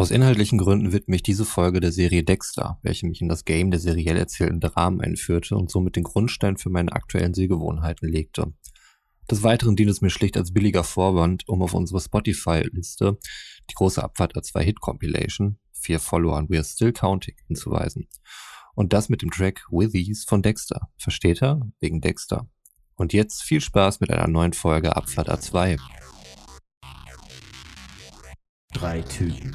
Aus inhaltlichen Gründen widme ich diese Folge der Serie Dexter, welche mich in das Game der seriell erzählten Dramen einführte und somit den Grundstein für meine aktuellen Sehgewohnheiten legte. Des Weiteren dient es mir schlicht als billiger Vorwand, um auf unsere Spotify-Liste die große Abfahrt A2 Hit Compilation, vier Follower and are Still Counting, hinzuweisen. Und das mit dem Track Withies von Dexter. Versteht er? Wegen Dexter. Und jetzt viel Spaß mit einer neuen Folge Abfahrt A2. Drei Typen,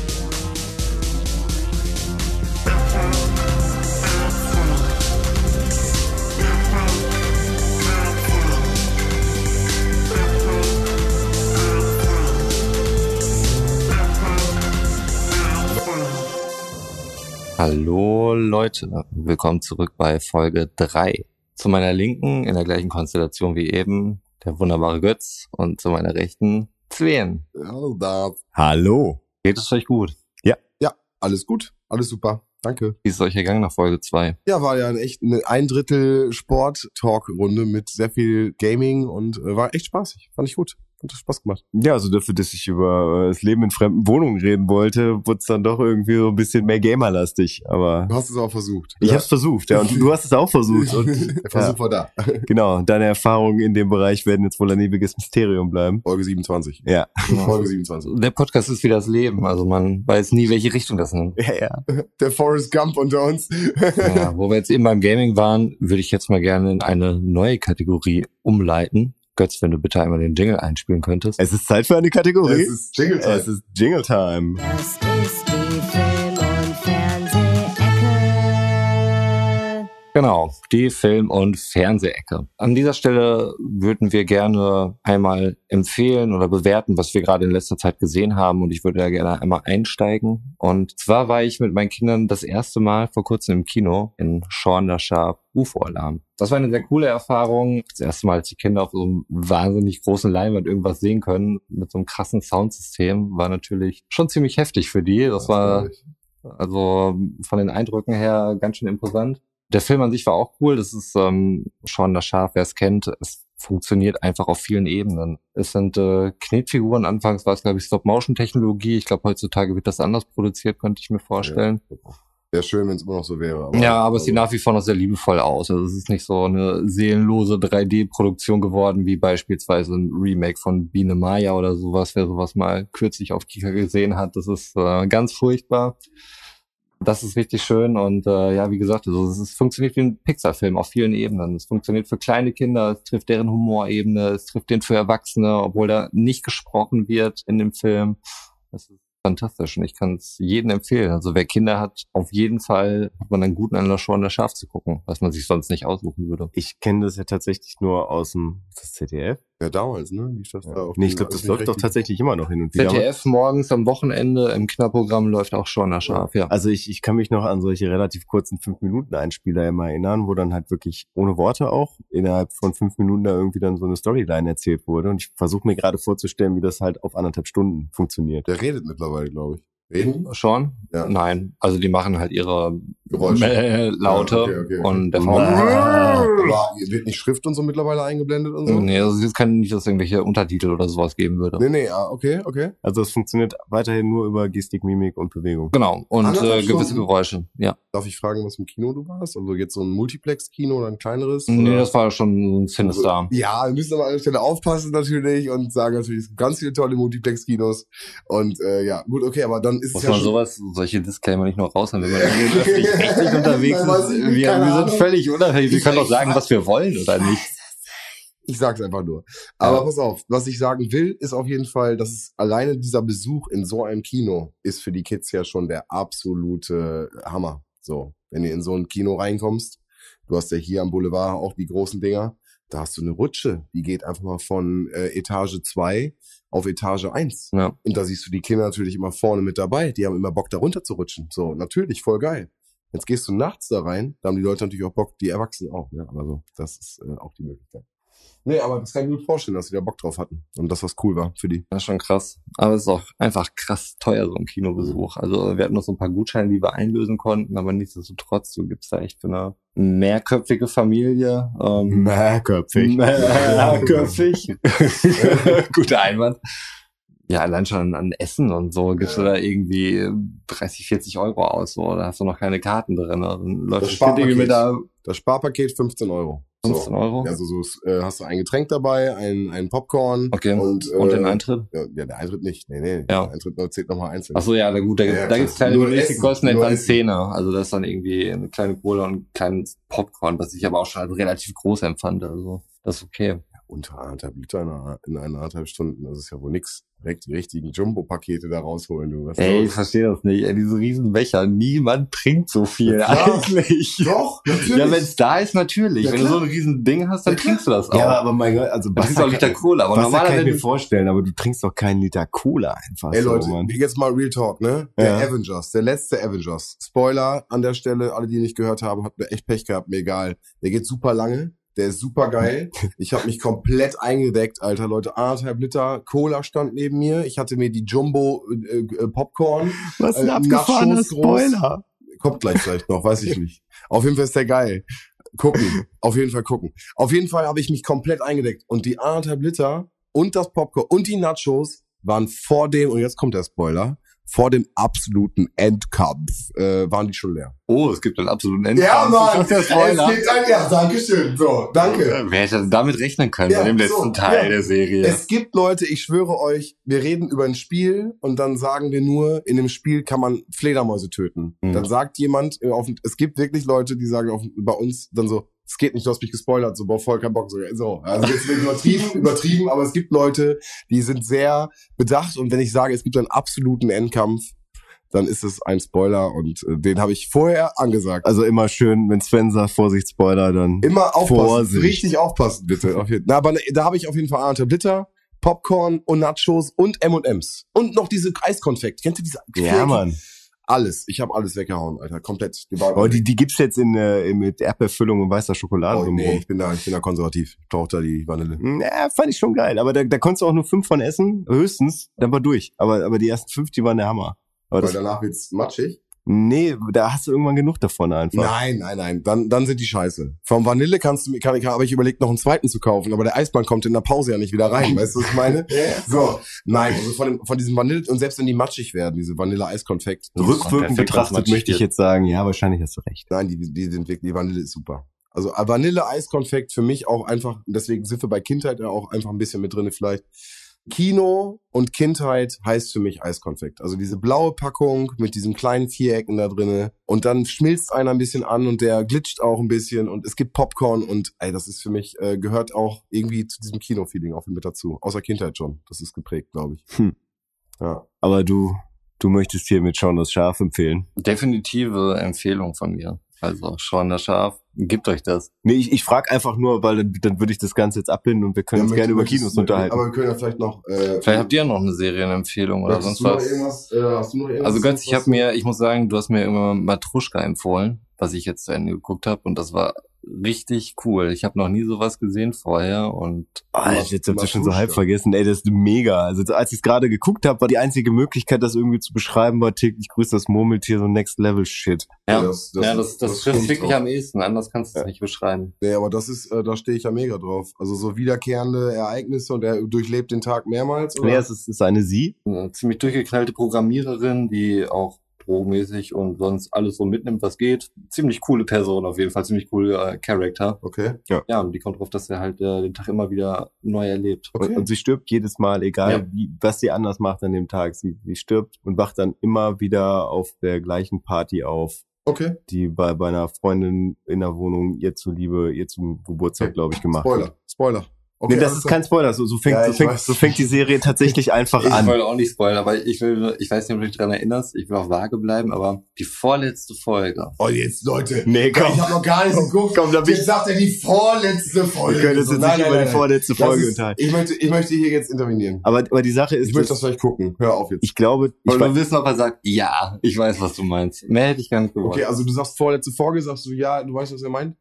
Hallo Leute, willkommen zurück bei Folge 3. Zu meiner Linken, in der gleichen Konstellation wie eben, der wunderbare Götz und zu meiner Rechten, Zween. Hallo da. Hallo. Geht es euch gut? Ja, alles gut, alles super. Danke. Wie ist es euch ergangen nach Folge 2? Ja, war ja ein echt eine ein Drittel Sport-Talk-Runde mit sehr viel Gaming und äh, war echt spaßig. Fand ich gut. Hat Spaß gemacht. Ja, also dafür, dass ich über äh, das Leben in fremden Wohnungen reden wollte, wurde es dann doch irgendwie so ein bisschen mehr gamerlastig. Aber Du hast es auch versucht. ich ja. habe es versucht, ja, und du hast es auch versucht. Und, Der Versuch war da. genau, deine Erfahrungen in dem Bereich werden jetzt wohl ein ewiges Mysterium bleiben. Folge 27. Ja. Folge 27. Der Podcast ist wie das Leben, also man weiß nie, welche Richtung das nimmt. Ja, ja. Der Forrest Gump unter uns. Ja, wo wir jetzt eben beim Gaming waren, würde ich jetzt mal gerne in eine neue Kategorie umleiten. Götz, wenn du bitte einmal den Jingle einspielen könntest. Es ist Zeit für eine Kategorie. Es ist Jingle Time. Es ist Jingle Time. Ist Genau, die Film- und Fernsehecke. An dieser Stelle würden wir gerne einmal empfehlen oder bewerten, was wir gerade in letzter Zeit gesehen haben und ich würde da gerne einmal einsteigen. Und zwar war ich mit meinen Kindern das erste Mal vor kurzem im Kino in Sharp UFO-Alarm. Das war eine sehr coole Erfahrung. Das erste Mal, als die Kinder auf so einem wahnsinnig großen Leinwand irgendwas sehen können, mit so einem krassen Soundsystem, war natürlich schon ziemlich heftig für die. Das war also von den Eindrücken her ganz schön imposant. Der Film an sich war auch cool. Das ist ähm, schon das Scharf, wer es kennt. Es funktioniert einfach auf vielen Ebenen. Es sind äh, Knetfiguren. Anfangs war es, glaube ich, Stop-Motion-Technologie. Ich glaube, heutzutage wird das anders produziert, könnte ich mir vorstellen. Wäre schön, wenn es immer noch so wäre. Ja, aber es sieht nach wie vor noch sehr liebevoll aus. Also es ist nicht so eine seelenlose 3D-Produktion geworden, wie beispielsweise ein Remake von Biene Maya oder sowas, wer sowas mal kürzlich auf Kika gesehen hat. Das ist äh, ganz furchtbar. Das ist richtig schön und äh, ja, wie gesagt, also es funktioniert wie ein Pixar-Film auf vielen Ebenen. Es funktioniert für kleine Kinder, es trifft deren Humorebene, es trifft den für Erwachsene, obwohl da nicht gesprochen wird in dem Film. Das ist fantastisch und ich kann es jedem empfehlen. Also wer Kinder hat, auf jeden Fall hat man einen guten Anlass, schon das Schaf zu gucken, was man sich sonst nicht aussuchen würde. Ich kenne das ja tatsächlich nur aus dem ZDF. Ja, damals, ne? Lief das da Nee, ich glaube, das läuft doch tatsächlich immer noch hin und wieder. ZDF morgens am Wochenende im Kinderprogramm läuft auch schon das Schaf, ja. Also ich, ich kann mich noch an solche relativ kurzen 5-Minuten-Einspieler immer erinnern, wo dann halt wirklich ohne Worte auch innerhalb von fünf Minuten da irgendwie dann so eine Storyline erzählt wurde. Und ich versuche mir gerade vorzustellen, wie das halt auf anderthalb Stunden funktioniert. Der redet mittlerweile, glaube ich. Reden? Schon? Ja. Nein. Also die machen halt ihre Geräusche. Laute Ja, okay, okay, okay. und der Ah. Faun. Aber wird nicht Schrift und so mittlerweile eingeblendet und so? Nee, also es kann nicht, dass es irgendwelche Untertitel oder sowas geben würde. Nee, nee, ah, okay, okay. Also es funktioniert weiterhin nur über Gestik, Mimik und Bewegung. Genau. Und Anderthalb äh, gewisse? Geräusche, ja. Darf ich fragen, was im Kino du warst? Also jetzt so ein Multiplex-Kino oder ein kleineres? Nee, oder? das war schon ein Sinister. Ja, wir müssen aber an der Stelle aufpassen natürlich und sagen natürlich, es gibt ganz viele tolle Multiplex-Kinos. Und äh, ja, gut, okay, aber dann ist Muss ja man schon, sowas, solche Disclaimer nicht noch raushauen, wenn man irgendwie öffentlich-rechtlich unterwegs Nein, ist. Wir, wir sind Ahnung. völlig unabhängig. Wir Ich- können doch sagen, was wir wollen oder nicht. ich sag's einfach nur. Aber Ja. pass auf, was ich sagen will, ist auf jeden Fall, dass es alleine dieser Besuch in so einem Kino ist für die Kids ja schon der absolute Hammer. So, wenn du in so ein Kino reinkommst, du hast ja hier am Boulevard auch die großen Dinger, da hast du eine Rutsche, die geht einfach mal von äh, Etage 2 auf Etage 1. Ja. Und da siehst du die Kinder natürlich immer vorne mit dabei. Die haben immer Bock, da runter zu rutschen. So, natürlich, voll geil. Jetzt gehst du nachts da rein, da haben die Leute natürlich auch Bock, die Erwachsenen auch. Ja, aber so, das ist äh, auch die Möglichkeit. Nee, aber das kann ich mir gut vorstellen, dass sie da Bock drauf hatten. Und dass das cool war für die. Das ist schon krass. Aber es ist auch einfach krass teuer, so ein Kinobesuch. Also wir hatten noch so ein paar Gutscheine, die wir einlösen konnten, aber nichtsdestotrotz, du gibst da echt für eine mehrköpfige Familie. Ähm, Mehrköpfig. mehrköpfig. Guter Einwand. Ja, allein schon an Essen und so gibst du da irgendwie 30, 40 Euro aus, so. Da hast du noch keine Karten drin. Dann läuft das Sparpaket. mit da Das Sparpaket 15 Euro. 15 Euro. Also so äh, hast du ein Getränk dabei, ein, ein Popcorn Okay. und, äh, Und den Eintritt? Ja, ja, der Eintritt nicht. Nee, nee. Ja. Der Eintritt zählt nochmal einzeln. Ach so, ja, na gut, da, Ja, da klar. gibt's kleine Nur Gerichte, kosten etwa eine Essen. Zehner. Also das ist dann irgendwie eine kleine Cola und ein kleines Popcorn, was ich aber auch schon als relativ groß empfand. Also das ist okay. Unter anderthalb Liter in, einer, in eineinhalb Stunden, das ist ja wohl nix. Direkt die richtigen Jumbo-Pakete da rausholen, du. Was Ey, ich verstehe das nicht. Ey, diese riesen Becher, niemand trinkt so viel Ja, eigentlich. Doch, natürlich. Ja, wenn es da ist, natürlich. Ja, Wenn du so ein riesen Ding hast, dann Ja, trinkst du das auch. Ja, aber mein Gott, also du trinkst auch einen Liter Cola, aber Wasser kann ich normalerweise mir vorstellen, aber du trinkst doch keinen Liter Cola einfach Ey so, Leute, Mann. jetzt mal Real Talk, ne? Der. Avengers, der letzte Avengers. Spoiler an der Stelle, alle, die nicht gehört haben, habt mir echt Pech gehabt, mir egal. Der geht super lange, der ist super geil. Ich habe mich komplett eingedeckt, Alter, Leute. Anderthalb Liter Cola stand neben mir. Ich hatte mir die Jumbo äh, äh, Popcorn. Was ein abgefahrener Nachschuss groß. Spoiler. Kommt gleich vielleicht noch, weiß ich nicht. Auf jeden Fall ist der geil. Gucken, auf jeden Fall gucken. Auf jeden Fall habe ich mich komplett eingedeckt und die anderthalb Liter und das Popcorn und die Nachos waren vor dem, und jetzt kommt der Spoiler, vor dem absoluten Endkampf, äh, waren die schon leer. Oh, es gibt einen absoluten Endkampf. Das ist der Spoiler. ein, ja, Dankeschön, so, danke. Wer hätte damit rechnen können Ja, bei dem so, letzten Teil ja. der Serie? Es gibt Leute, ich schwöre euch, wir reden über ein Spiel und dann sagen wir nur, in dem Spiel kann man Fledermäuse töten. Mhm. Dann sagt jemand, äh, auf, es gibt wirklich Leute, die sagen auf, bei uns dann so, es geht nicht, du hast mich gespoilert, so, boah, voll kein Bock, so, so. Also jetzt wird übertrieben, übertrieben, aber es gibt Leute, die sind sehr bedacht und wenn ich sage, es gibt einen absoluten Endkampf, dann ist es ein Spoiler und äh, den habe ich vorher angesagt. Also immer schön, wenn Sven sagt, Vorsicht, Spoiler, dann. Immer aufpassen. Vorsicht. Richtig aufpassen, bitte. Auf jeden, na, aber ne, da habe ich auf jeden Fall anderthalb Liter, Popcorn und Nachos und M&M's. Und noch diese Eiskonfekt. Kennt ihr diese? Ja, Mann. Alles. Ich habe alles weggehauen, Alter. Komplett. Die Oh, die, die gibt's jetzt in, äh, mit Erdbeerfüllung und weißer Schokolade oh, nee, ich bin da, ich bin da konservativ. Ich brauche da die Vanille. Ja, fand ich schon geil. Aber da, da konntest du auch nur fünf von essen, höchstens. Dann war durch. Aber, aber die ersten fünf, die waren der Hammer. Aber Weil danach wird's matschig. Nee, da hast du irgendwann genug davon einfach. Nein, nein, nein. Dann, dann sind die scheiße. Vom Vanille kannst du, kann, kann, habe ich überlegt, noch einen zweiten zu kaufen, aber der Eisbahn kommt in der Pause ja nicht wieder rein. weißt du, was ich meine? So, nein, also von, dem, von diesem Vanille, und selbst wenn die matschig werden, diese Vanille-Eiskonfekt, Rückwirkend betrachtet möchte ich jetzt sagen, ja, wahrscheinlich hast du recht. Nein, die, die sind wirklich, die Vanille ist super. Also äh, Vanille-Eiskonfekt für mich auch einfach, deswegen sind wir bei Kindheit ja auch einfach ein bisschen mit drinne vielleicht. Kino und Kindheit heißt für mich Eiskonfekt. Also diese blaue Packung mit diesen kleinen Vierecken da drinne und dann schmilzt einer ein bisschen an und der glitscht auch ein bisschen und es gibt Popcorn und ey, das ist für mich, äh, gehört auch irgendwie zu diesem Kino-Feeling auch mit dazu. Außer Kindheit schon. Das ist geprägt, glaube ich. Hm. Ja. Aber du, du möchtest hier mit Schauen das Schaf empfehlen. Definitive Empfehlung von mir. Also das Schaf, gebt euch das. Nee, ich, ich frage einfach nur, weil dann, dann würde ich das Ganze jetzt abbinden und wir können uns Ja, gerne über Kinos unterhalten. Aber wir können ja vielleicht noch. Äh, Vielleicht habt ihr noch eine Serienempfehlung oder sonst du noch was. irgendwas? Äh, hast du noch irgendwas? Also Götz, ich habe mir, ich muss sagen, du hast mir mal Matruschka empfohlen, was ich jetzt zu Ende geguckt habe und das war richtig cool. Ich habe noch nie sowas gesehen vorher und Ah, jetzt habt ihr schon so halb vergessen. Ey, das ist mega. Also als ich es gerade geguckt habe, war die einzige Möglichkeit, das irgendwie zu beschreiben, war täglich grüßt das Murmeltier, so Next Level Shit. ja, Ja, ja, das- das, das- das, das stimmt wirklich auch. am ehesten. Anders kannst du es Ja. nicht beschreiben. Nee, aber das ist, äh, da stehe ich ja mega drauf. Also so wiederkehrende Ereignisse und er durchlebt den Tag mehrmals. Oder? Nee, es ist, es ist eine Sie. Eine ziemlich durchgeknallte Programmiererin, die auch drogenmäßig und sonst alles so mitnimmt, was geht. Ziemlich coole Person auf jeden Fall, ziemlich cooler äh, Charakter. Okay. Ja, und die kommt drauf, dass er halt äh, den Tag immer wieder neu erlebt. Okay. Und, und sie stirbt jedes Mal, egal Ja. wie, was sie anders macht an dem Tag. Sie, sie stirbt und wacht dann immer wieder auf der gleichen Party auf, Okay. die bei, bei einer Freundin in der Wohnung ihr zuliebe, ihr zum Geburtstag, glaube ich, gemacht Spoiler. wird. Spoiler. Okay, nee, das alles ist kein Spoiler. So, so, fängt, Ja, so, ich fängt, so fängt die Serie tatsächlich einfach Ich an. wollte auch nicht spoilern, aber ich will, ich weiß nicht, ob du dich daran erinnerst, ich will auch vage bleiben, aber die vorletzte Folge. Oh, jetzt, Leute. Nee, komm. Ich habe noch gar nicht geguckt. Komm, da bin Jetzt sagt er die vorletzte Folge. Wir können uns So, jetzt nein, nicht nein, über nein, die vorletzte Folge ist, unterhalten. ich möchte, ich möchte hier jetzt intervenieren. Aber, aber die Sache ist, Ich möchte das vielleicht gucken. Hör auf jetzt. ich glaube, ich wir wissen, ob er sagt, ja, ich weiß, was du meinst. Mehr hätte ich gar nicht gewollt. Okay, also du sagst vorletzte Folge, sagst du ja, du weißt, was er meint?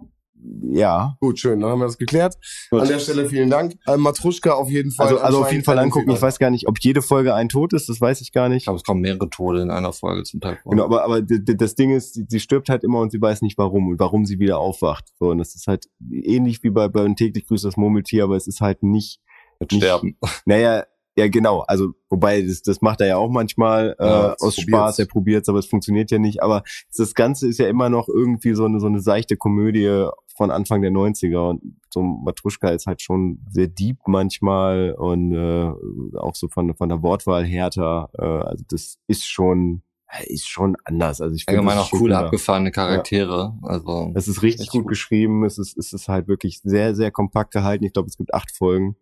Ja. Gut, schön, dann haben wir das geklärt. Gut. An der Stelle vielen Dank. Äh, Matruschka auf jeden Fall. Also, also auf jeden Fall angucken. Ich weiß gar nicht, ob jede Folge ein Tod ist, das weiß ich gar Ich nicht. glaube, es kommen mehrere Tode in einer Folge zum Teil vor. Genau, aber, aber das Ding ist, sie, sie stirbt halt immer und sie weiß nicht warum und warum sie wieder aufwacht. So, und das ist halt ähnlich wie bei, bei täglich grüßt das Murmeltier, aber es ist halt nicht, Mit nicht Sterben. Naja, ja genau. Also wobei das, das macht er ja auch manchmal äh, Ja, aus probiert's. Spaß. Er probiert's, aber es funktioniert ja nicht. Aber das Ganze ist ja immer noch irgendwie so eine so eine seichte Komödie von Anfang der 90er und so Matruschka ist halt schon sehr deep manchmal und äh, auch so von von der Wortwahl härter. Äh, also das ist schon ist schon anders. Also ich finde, Allgemein auch coole, cooler. abgefahrene Charaktere. Also, Es ist richtig gut, gut. geschrieben. Es ist, es ist halt wirklich sehr, sehr kompakt gehalten. Ich glaube, es gibt acht Folgen.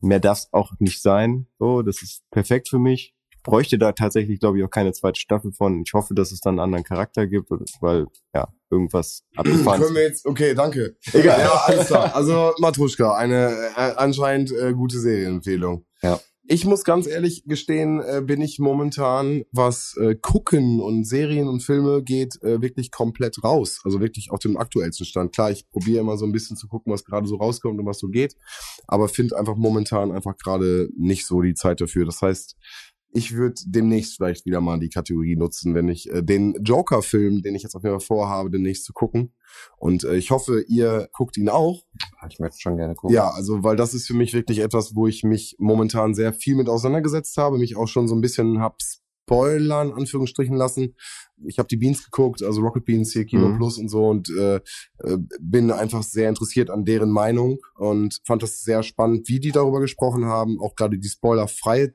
Mehr darf es auch nicht sein. So, das ist perfekt für mich. Bräuchte da tatsächlich, glaube ich, auch keine zweite Staffel von. Ich hoffe, dass es dann einen anderen Charakter gibt, weil, ja, irgendwas abgefahren Können wir jetzt, okay, danke. Egal. Ja, alles klar. Also Matruschka, eine äh, anscheinend äh, gute Serienempfehlung. Ja. Ich muss ganz ehrlich gestehen, äh, bin ich momentan, was äh, Gucken und Serien und Filme geht, äh, wirklich komplett raus. Also wirklich auf dem aktuellsten Stand. Klar, ich probiere immer so ein bisschen zu gucken, was gerade so rauskommt und was so geht, aber finde einfach momentan einfach gerade nicht so die Zeit dafür. Das heißt, ich würde demnächst vielleicht wieder mal die Kategorie nutzen, wenn ich äh, den Joker-Film, den ich jetzt auf jeden Fall vorhabe, demnächst zu gucken. Und äh, ich hoffe, ihr guckt ihn auch. ich möchte schon gerne gucken. Ja, also weil das ist für mich wirklich etwas, wo ich mich momentan sehr viel mit auseinandergesetzt habe, mich auch schon so ein bisschen hab spoilern, Anführungsstrichen lassen. Ich habe die Beans geguckt, also Rocket Beans hier, Kino Mhm. Plus und so und äh, äh, bin einfach sehr interessiert an deren Meinung und fand das sehr spannend, wie die darüber gesprochen haben, auch gerade die spoilerfreie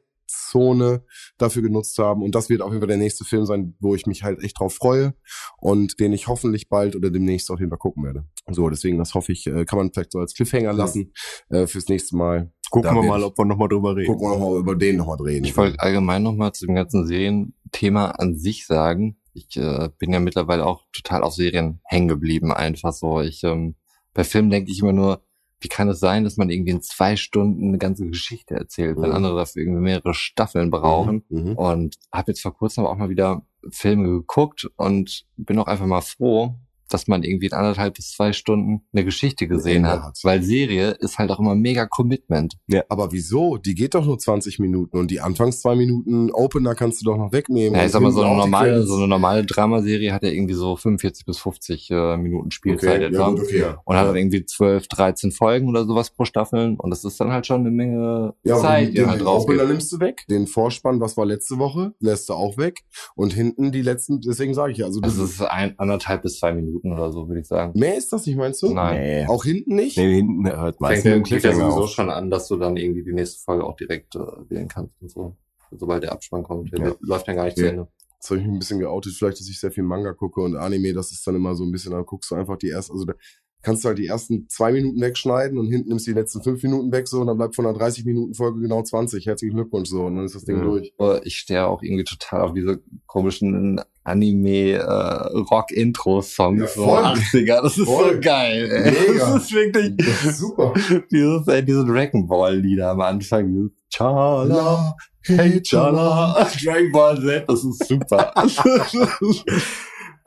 Zone dafür genutzt haben und das wird auf jeden Fall der nächste Film sein, wo ich mich halt echt drauf freue und den ich hoffentlich bald oder demnächst auf jeden Fall gucken werde. So, deswegen, das hoffe ich, äh, kann man vielleicht so als Cliffhanger lassen äh, fürs nächste Mal. Gucken Da wir mal, ob wir nochmal drüber reden. Gucken wir nochmal über den nochmal drehen. Ich wollte allgemein nochmal zu dem ganzen Serienthema an sich sagen. Ich äh, bin ja mittlerweile auch total auf Serien hängen geblieben, einfach so. Ich ähm, bei Filmen denke ich immer nur, wie kann es sein, dass man irgendwie in zwei Stunden eine ganze Geschichte erzählt, wenn Mhm. andere dafür irgendwie mehrere Staffeln brauchen. Mhm. Und habe jetzt vor kurzem aber auch mal wieder Filme geguckt und bin auch einfach mal froh, dass man irgendwie in anderthalb bis zwei Stunden eine Geschichte gesehen hat. hat. Weil Serie ist halt auch immer mega Commitment. Aber wieso? Die geht doch nur 20 Minuten und die anfangs zwei Minuten Opener kannst du doch noch wegnehmen. Ja, ich sag mal, so eine normale, so eine normale Dramaserie hat ja irgendwie so 45 bis 50 äh, Minuten Spielzeit okay, etwa. ja, okay. Und hat dann irgendwie 12, 13 Folgen oder sowas pro Staffeln. Und das ist dann halt schon eine Menge Ja, Zeit, die den halt drauf Opener nimmst du weg. Den Vorspann, was war letzte Woche, lässt du auch weg. Und hinten die letzten, deswegen sage ich ja, also Also es ist ein, anderthalb bis zwei Minuten oder so, würde ich sagen. mehr ist das nicht, meinst du? Nein. Nee. Auch hinten nicht? Nee, hinten hört meistens fängt ja sowieso auf. schon an, dass du dann irgendwie die nächste Folge auch direkt äh, wählen kannst und so. Sobald der Abspann kommt. Der Ja. läuft dann gar nicht zu Ja. Ende. Jetzt habe ich mich ein bisschen geoutet, vielleicht, dass ich sehr viel Manga gucke und Anime, das ist dann immer so ein bisschen, da guckst du einfach die ersten, also da kannst du halt die ersten zwei Minuten wegschneiden und hinten nimmst du die letzten fünf Minuten weg so und dann bleibt von einer 30 Minuten Folge genau 20. Herzlichen Glückwunsch so und dann ist das Ding Ja. durch. Ich stehe auch irgendwie total auf diese komischen Anime-Rock-Intro-Songs, Ja, so voll. 80er. Das ist Voll. so geil. Ey. Mega. Das ist wirklich Das ist super. dieses, äh, diese Dragon Ball Lieder am Anfang. Chala, hey Chala, Dragon Ball Z, das ist super.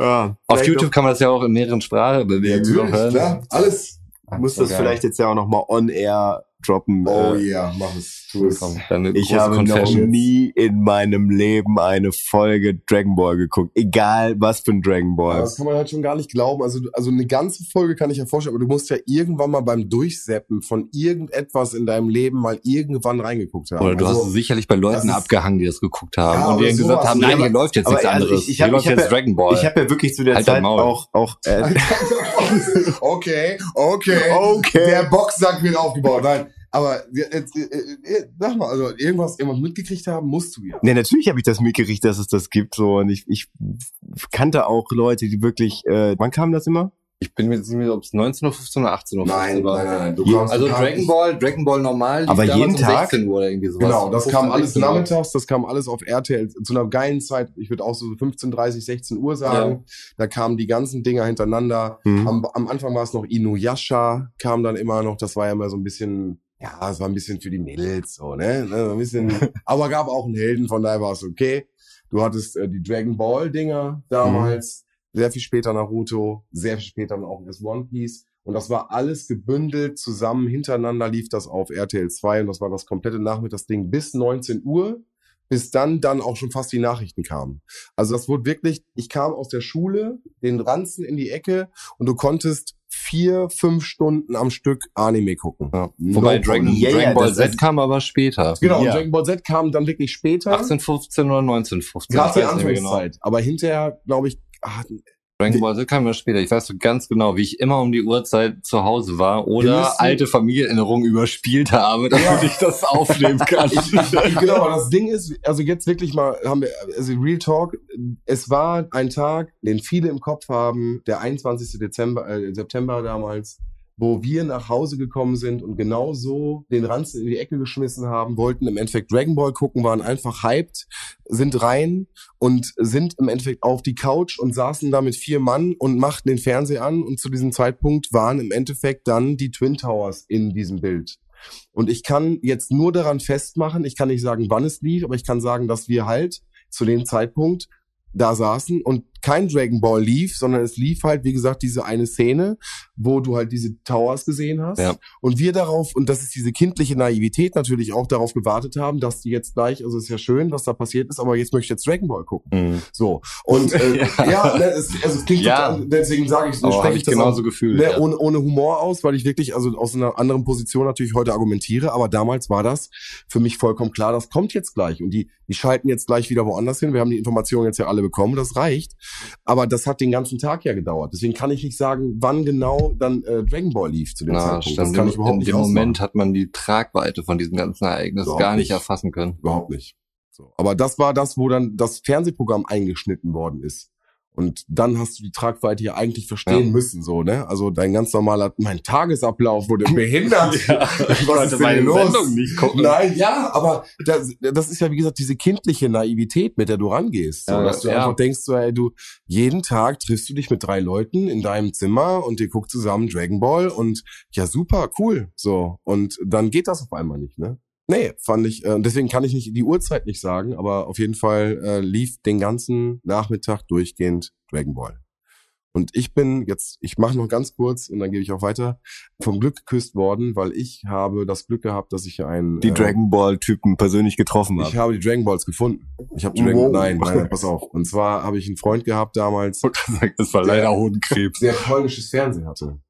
Ja, Auf YouTube kann man das ja auch in mehreren Sprachen irgendwie Natürlich, hören. klar, alles. muss das vielleicht jetzt ja auch nochmal on air droppen. Oh äh, ja, mach es. Komm, Ich habe noch nie in meinem Leben eine Folge Dragon Ball geguckt. Egal was für ein Dragon Aber Ball. das kann man halt schon gar nicht glauben. Also, also eine ganze Folge kann ich ja vorstellen, aber du musst ja irgendwann mal beim Durchseppen von irgendetwas in deinem Leben mal irgendwann reingeguckt haben. Oder du also, hast sicherlich bei Leuten abgehangen, die das geguckt haben Ja, und dann gesagt haben, Ja, nein, hier läuft jetzt nichts also anderes. ich- ich hier hab- läuft ich hab jetzt ja- Dragon Ball. Ich habe ja wirklich zu der Halt Zeit auch auch äh, okay, okay, Okay. Der Boxsack wird aufgebaut. Nein, aber jetzt, äh, äh, sag mal, also irgendwas, irgendwas mitgekriegt haben musst du ja. Ne, natürlich habe ich das mitgekriegt, dass es das gibt so und ich, ich kannte auch Leute, die wirklich äh, wann kam das immer? Ich bin mir jetzt nicht mehr, ob es 19.15 oder 18.15 Nein, war. nein, nein, nein. Du kamst, Also Dragon Ball, Dragon Ball normal, Aber jeden um Tag? 16 Uhr oder irgendwie sowas. Genau, das 15, kam alles 16 Uhr. nachmittags, das kam alles auf RTL zu einer geilen Zeit. Ich würde auch so 15, 30, 16 Uhr sagen. Da kamen die ganzen Dinger hintereinander. Mhm. Am, am Anfang war es noch Inuyasha, kam dann immer noch, das war ja immer so ein bisschen, ja, es war ein bisschen für die Mädels, so, ne? ein bisschen, aber gab auch einen Helden, von daher war es okay. Du hattest äh, die Dragon Ball Dinger damals, sehr viel später Naruto, sehr viel später dann auch das One Piece. Und das war alles gebündelt zusammen, hintereinander lief das auf RTL 2 und das war das komplette Nachmittagsding bis 19 Uhr, bis dann dann auch schon fast die Nachrichten kamen. Also das wurde wirklich, ich kam aus der Schule, den Ranzen in die Ecke und du konntest vier, fünf Stunden am Stück Anime gucken. Ja. Wobei No Dragon. Ja, Dragon Ball Z kam aber später. Genau, und Ja. Dragon Ball Z kam dann wirklich später. 1815 oder 1915. Gerade die genau. Anfangszeit. Aber hinterher, glaube ich, ah, Dragon Ball Z kam ja später. Ich weiß so ganz genau, wie ich immer um die Uhrzeit zu Hause war Wir oder alte Familienerinnerungen überspielt habe, damit Ja. ich das aufnehmen kann. genau, aber das Ding ist, also jetzt wirklich mal, haben wir, also Real Talk, es war ein Tag, den viele im Kopf haben, der 21. Dezember, äh, September damals, wo wir nach Hause gekommen sind und genau so den Ranzen in die Ecke geschmissen haben, wollten im Endeffekt Dragon Ball gucken, waren einfach hyped, sind rein und sind im Endeffekt auf die Couch und saßen da mit vier Mann und machten den Fernseher an und zu diesem Zeitpunkt waren im Endeffekt dann die Twin Towers in diesem Bild. Und ich kann jetzt nur daran festmachen, ich kann nicht sagen, wann es lief, aber ich kann sagen, dass wir halt zu dem Zeitpunkt da saßen und kein Dragon Ball lief, sondern es lief halt, wie gesagt, diese eine Szene, wo du halt diese Towers gesehen hast. Ja. Und wir darauf, und das ist diese kindliche Naivität natürlich auch darauf gewartet haben, dass die jetzt gleich, also es ist ja schön, was da passiert ist, aber jetzt möchte ich jetzt Dragon Ball gucken. Mhm. So. Und äh, Ja. ja, ne, es, also es klingt Ja. total, deswegen sage ich, Aber spreche ich ich das genauso auch, gefühlt. ne, ja. ohne, ohne Humor aus, weil ich wirklich also aus einer anderen Position natürlich heute argumentiere, aber damals war das für mich vollkommen klar, das kommt jetzt gleich und die, die schalten jetzt gleich wieder woanders hin. Wir haben die Informationen jetzt ja alle bekommen, das reicht. Aber das hat den ganzen Tag ja gedauert. Deswegen kann ich nicht sagen, wann genau dann äh, Dragon Ball lief zu dem Na, Zeitpunkt. stimmt. Das kann ich überhaupt in nicht dem. Moment hat man die Tragweite von diesem ganzen Ereignis Überhaupt gar nicht nicht. erfassen können. Überhaupt nicht. So. Aber das war das, wo dann das Fernsehprogramm eingeschnitten worden ist. Und dann hast du die Tragweite ja eigentlich verstehen Ja. müssen, so, ne? Also dein ganz normaler, mein Tagesablauf wurde behindert. ich Was ist denn los? nicht gucken. Nein, ja, aber das, das ist ja, wie gesagt, diese kindliche Naivität, mit der du rangehst. So, Ja, dass du ja. einfach denkst, so, ey, du, jeden Tag triffst du dich mit drei Leuten in deinem Zimmer und ihr guckt zusammen Dragon Ball und ja, super, cool. So. Und dann geht das auf einmal nicht, ne? Nee, fand ich, äh, deswegen kann ich nicht die Uhrzeit nicht sagen, aber auf jeden Fall äh, lief den ganzen Nachmittag durchgehend Dragon Ball. Und ich bin jetzt, ich mache noch ganz kurz und dann gebe ich auch weiter, vom Glück geküsst worden, weil ich habe das Glück gehabt, dass ich einen Die äh, Dragon Ball Typen persönlich getroffen ich habe. habe die Dragon Balls gefunden. Ich habe die Dragon Wow. nein, nein, nein, pass auf. Und zwar habe ich einen Freund gehabt damals, Das war leider Hodenkrebs. der polnisches Fernsehen hatte.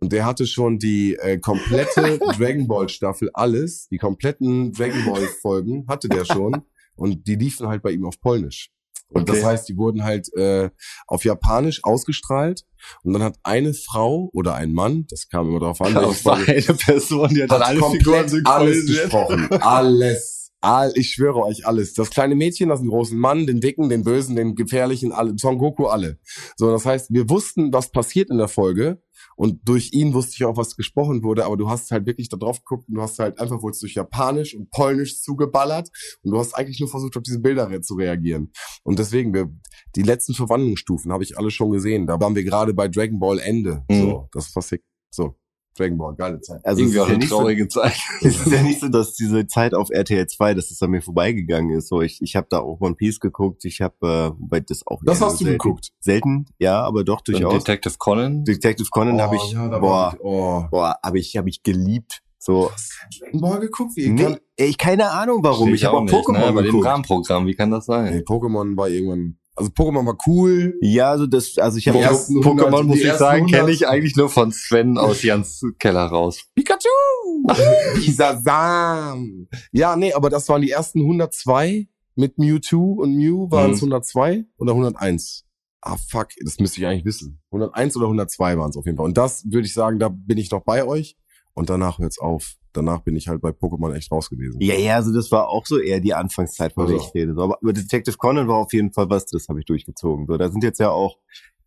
Und der hatte schon die äh, komplette Dragon Ball Staffel, alles, die kompletten Dragon Ball Folgen hatte der schon. Und die liefen halt bei ihm auf Polnisch. Und das Okay. heißt, die wurden halt äh, auf Japanisch ausgestrahlt. Und dann hat eine Frau oder ein Mann, das kam immer darauf an, Das war eine Person, die hat dann hat alle komplett Figuren alles gesprochen. Alles. All, ich schwöre euch alles. Das kleine Mädchen, das einen großen Mann, den dicken, den bösen, den gefährlichen, alle, Son Goku, alle. So, das heißt, wir wussten, was passiert in der Folge. Und durch ihn wusste ich auch, was gesprochen wurde, aber du hast halt wirklich da drauf geguckt und du hast halt einfach wurdest durch Japanisch und Polnisch zugeballert und du hast eigentlich nur versucht, auf diese Bilder zu reagieren. Und deswegen, wir, die letzten Verwandlungsstufen habe ich alle schon gesehen. Da waren wir gerade bei Dragon Ball Ende. Mhm. So, das war sick. So, Dragon Ball, geile Zeit. Also Irgendwie es auch ist ja eine nicht so, traurige Zeit. es ist ja nicht so, dass diese Zeit auf RTL 2, dass es an mir vorbeigegangen ist. So, ich, ich habe da auch One Piece geguckt. Ich habe, äh, wobei das auch Das hast du selten, geguckt. Selten, ja, aber doch Und durchaus. Detective Conan. Detective Conan habe ich, ja, boah, ich, oh. boah, habe ich, habe ich geliebt. So, Dragon Ball geguckt? Wie nee, kann, ey, keine Ahnung warum. Verstehe Ich habe auch nicht, Pokémon ne? Bei dem geguckt. Rahmenprogramm, wie kann das sein? nee, Pokémon war irgendwann, also Pokémon war cool. Ja, also das, also ich habe Die auch, ersten 100, Pokémon, muss ich sagen, 100. kenne ich eigentlich nur von Sven aus Jans Keller raus. Pikachu! Bisasam! Ja, nee, aber das waren die ersten 102 mit Mewtwo und Mew waren es Mhm. 102 oder 101. Ah, fuck, das müsste ich eigentlich wissen. 101 oder 102 waren es auf jeden Fall. Und das würde ich sagen, da bin ich noch bei euch. Und danach hört's auf. Danach bin ich halt bei Pokémon echt raus gewesen. ja, ja, also das war auch so eher die Anfangszeit, von der Also. ich rede. So, aber Detective Conan war auf jeden Fall was, das habe ich durchgezogen. So, da sind jetzt ja auch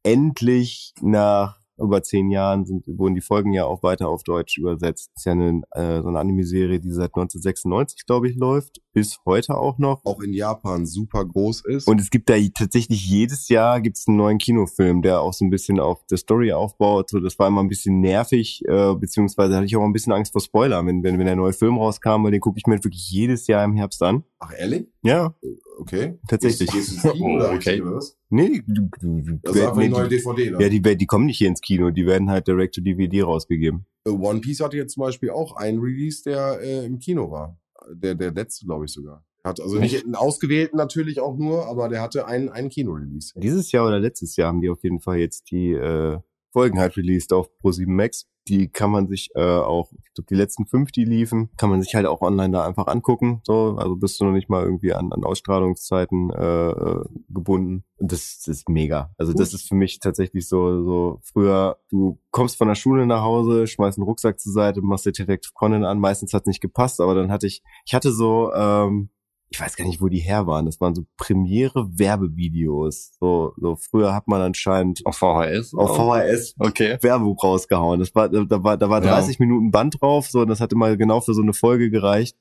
endlich nach über zehn Jahren sind, wurden die Folgen ja auch weiter auf Deutsch übersetzt. ist ja eine, äh, so eine Anime-Serie, die seit 1996, glaube ich, läuft. Bis heute auch noch. Auch in Japan super groß ist. Und es gibt da tatsächlich jedes Jahr gibt's einen neuen Kinofilm, der auch so ein bisschen auf der Story aufbaut. So, das war immer ein bisschen nervig, äh, beziehungsweise hatte ich auch ein bisschen Angst vor Spoilern, wenn, wenn, wenn der neue Film rauskam, weil den gucke ich mir wirklich jedes Jahr im Herbst an. Ach, ehrlich? Ja, Okay. tatsächlich. Gehst du ins Kino oder okay. oder was? Nee, du, du, du, Das ist einfach nee, eine neue DVD. Ne? ja, die, die kommen nicht hier ins Kino, die werden halt direct to DVD rausgegeben. Äh, One Piece hatte jetzt zum Beispiel auch einen Release, der äh, im Kino war. Der, der letzte, glaube ich sogar. Hat also nicht einen ausgewählten natürlich auch nur, aber der hatte einen, einen Kino-Release. Dieses Jahr oder letztes Jahr haben die auf jeden Fall jetzt die äh, Folgen halt released auf Pro7 Max. Die kann man sich äh, auch, ich glaube, die letzten fünf, die liefen, kann man sich halt auch online da einfach angucken. So, also bist du noch nicht mal irgendwie an, an Ausstrahlungszeiten äh, äh, gebunden. Und das, das ist mega. Also das ist für mich tatsächlich so, so früher, du kommst von der Schule nach Hause, schmeißt einen Rucksack zur Seite, machst dir Detective Conan an. Meistens hat's nicht gepasst, aber dann hatte ich, ich hatte so, ähm, ich weiß gar nicht, wo die her waren. Das waren so Premiere-Werbevideos. So, so früher hat man anscheinend Auf VHS? auf VHS Okay. Werbung rausgehauen. Das war, da war, da war Ja. 30 Minuten Band drauf, so, und das hat immer genau für so eine Folge gereicht.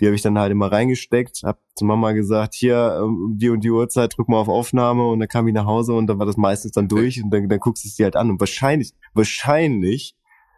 Die habe ich dann halt immer reingesteckt, hab zu Mama gesagt, hier, um die und die Uhrzeit, drück mal auf Aufnahme und dann kam ich nach Hause und dann war das meistens dann durch und dann, dann guckst du es dir halt an. Und wahrscheinlich, wahrscheinlich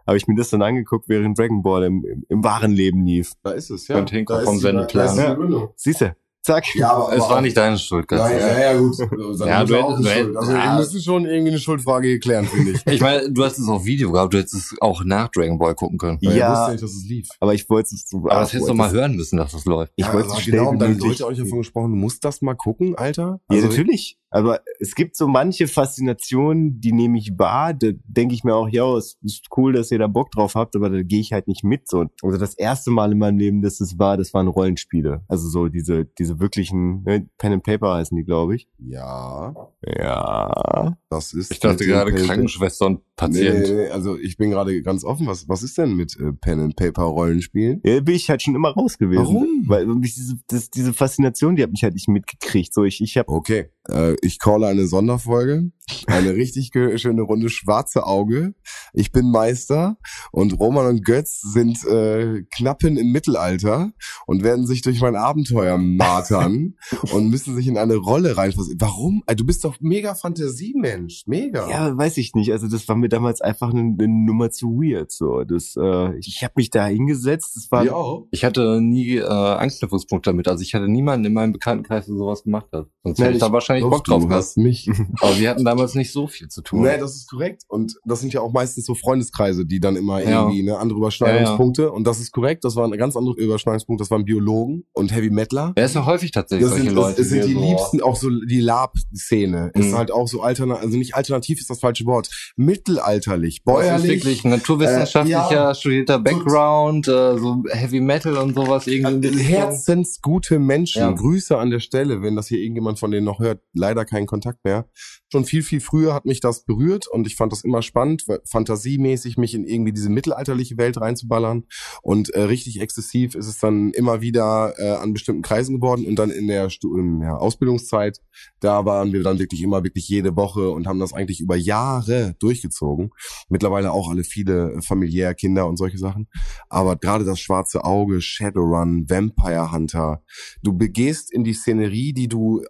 habe ich mir das dann angeguckt, während Dragon Ball im, im, im wahren Leben lief. Da ist es, Könnte hinkommen Da vom Sendeplan. Ja. Siehst du? Zack. Ja, aber, Es aber war nicht deine Schuld, ganz Nein, ehrlich. ja, ja, gut. Dann Ja, ist du auch du schuld. Also, ja. wir müssen schon irgendwie eine Schuldfrage hier klären, finde ich. Ich meine, du hast es auf Video gehabt, du hättest es auch nach Dragon Ball gucken können. Ja. wusste nicht, dass es lief. Aber ich wollte es. Aber das hättest du mal hören müssen, dass das läuft. Ich Ja, wollte es genau, und dann. Leute auch nicht davon gesprochen, du musst das mal gucken, Alter. Ja, Also, natürlich. Aber es gibt so manche Faszinationen, die nehme ich wahr. Da denke ich mir auch, ja, es ist cool, dass ihr da Bock drauf habt, aber da gehe ich halt nicht mit. So. Also das erste Mal in meinem Leben, dass es war, das waren Rollenspiele. Also so diese, diese wirklichen, ne, Pen and Paper heißen die, glaube ich. Ja, Ja. das ist. Ich dachte gerade Krankenschwester und Nee, Patient. nee, nee, also ich bin gerade ganz offen. Was, was ist denn mit äh, Pen and Paper Rollenspielen? Ja, bin ich halt schon immer raus gewesen. Warum? Weil mich diese, das, diese Faszination, die hat mich halt nicht mitgekriegt. So, ich, ich habe Okay, äh, ich calle eine Sonderfolge, eine richtig schöne Runde schwarze Auge. Ich bin Meister und Roman und Götz sind äh, Knappen im Mittelalter und werden sich durch mein Abenteuer martern und müssen sich in eine Rolle reinfassen. Warum? Äh, Du bist doch mega Fantasiemensch, mega. Ja, weiß ich nicht. Also das war mir damals einfach eine, eine Nummer zu weird. So, das, äh, ich habe mich da hingesetzt. Das war auch. Ich hatte nie äh, Anknüpfungspunkte damit. Also ich hatte niemanden in meinem Bekanntenkreis, der sowas gemacht hat. Sonst Ja, hätte ich da ich- wahrscheinlich Bock drauf du gehabt. hast mich. Aber wir hatten damals nicht so viel zu tun. Nee, das ist korrekt. Und das sind ja auch meistens so Freundeskreise, die dann immer Ja. irgendwie ne, andere Überschneidungspunkte. Und das ist korrekt. Das waren ganz andere Überschneidungspunkte. Das waren Biologen und Heavy Metaler. Er ist ja häufig tatsächlich Das solche sind, Leute. es sind die so, liebsten, auch so die Lab-Szene. Ist Mhm. halt auch so alternativ, also nicht alternativ ist das falsche Wort. Mittelalterlich, Das ist bäuerlich. wirklich naturwissenschaftlicher, Äh, ja. studierter Background, äh, so Heavy Metal und sowas irgendwie. Richtung. Herzensgute Menschen. Ja. Grüße an der Stelle, wenn das hier irgendjemand von denen noch hört. Leider keinen Kontakt mehr. Schon viel, viel früher hat mich das berührt und ich fand das immer spannend, fantasiemäßig mich in irgendwie diese mittelalterliche Welt reinzuballern. Und äh, richtig exzessiv ist es dann immer wieder äh, an bestimmten Kreisen geworden und dann in der, in der Ausbildungszeit, da waren wir dann wirklich immer wirklich jede Woche und haben das eigentlich über Jahre durchgezogen. Mittlerweile auch alle viele familiär Kinder und solche Sachen. Aber gerade das schwarze Auge, Shadowrun, Vampire Hunter, du begehst in die Szenerie, die du äh,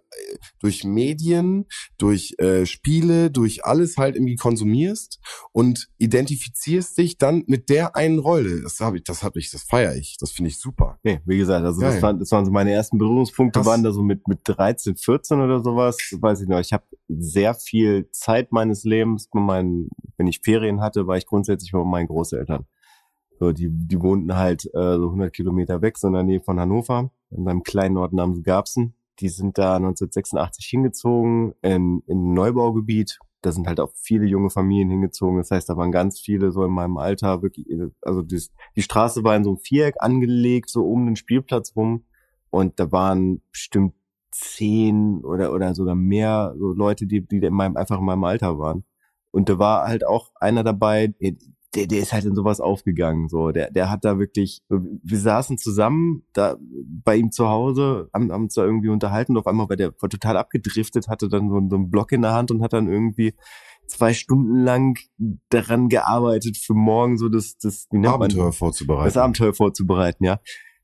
durch Medien, durch äh, Spiele, durch alles halt irgendwie konsumierst und identifizierst dich dann mit der einen Rolle. Das habe ich, das habe ich, das feiere ich. Das finde ich super. Nee, wie gesagt, also Geil. das, waren, das waren so meine ersten Berührungspunkte, Krass. waren da so mit, mit 13, 14 oder sowas, weiß ich noch. Ich habe sehr viel Zeit meines Lebens, bei meinen, wenn ich Ferien hatte, war ich grundsätzlich bei meinen Großeltern. So, die, die wohnten halt äh, so 100 Kilometer weg, so in der Nähe von Hannover, in einem kleinen Ort namens Garbsen. Die sind da 1986 hingezogen in, in Neubaugebiet. Da sind halt auch viele junge Familien hingezogen. Das heißt, da waren ganz viele so in meinem Alter wirklich, also das, die Straße war in so einem Viereck angelegt, so um den Spielplatz rum. Und da waren bestimmt zehn oder, oder sogar mehr so Leute, die, die in meinem, einfach in meinem Alter waren. Und da war halt auch einer dabei, der, der ist halt in sowas aufgegangen, so. Der, der hat da wirklich, wir saßen zusammen da bei ihm zu Hause, haben, haben uns da irgendwie unterhalten. Und auf einmal war der war total abgedriftet, hatte dann so, so einen Block in der Hand und hat dann irgendwie zwei Stunden lang daran gearbeitet, für morgen so das, das, wie nennt man Abenteuer vorzubereiten. das Abenteuer vorzubereiten, ja.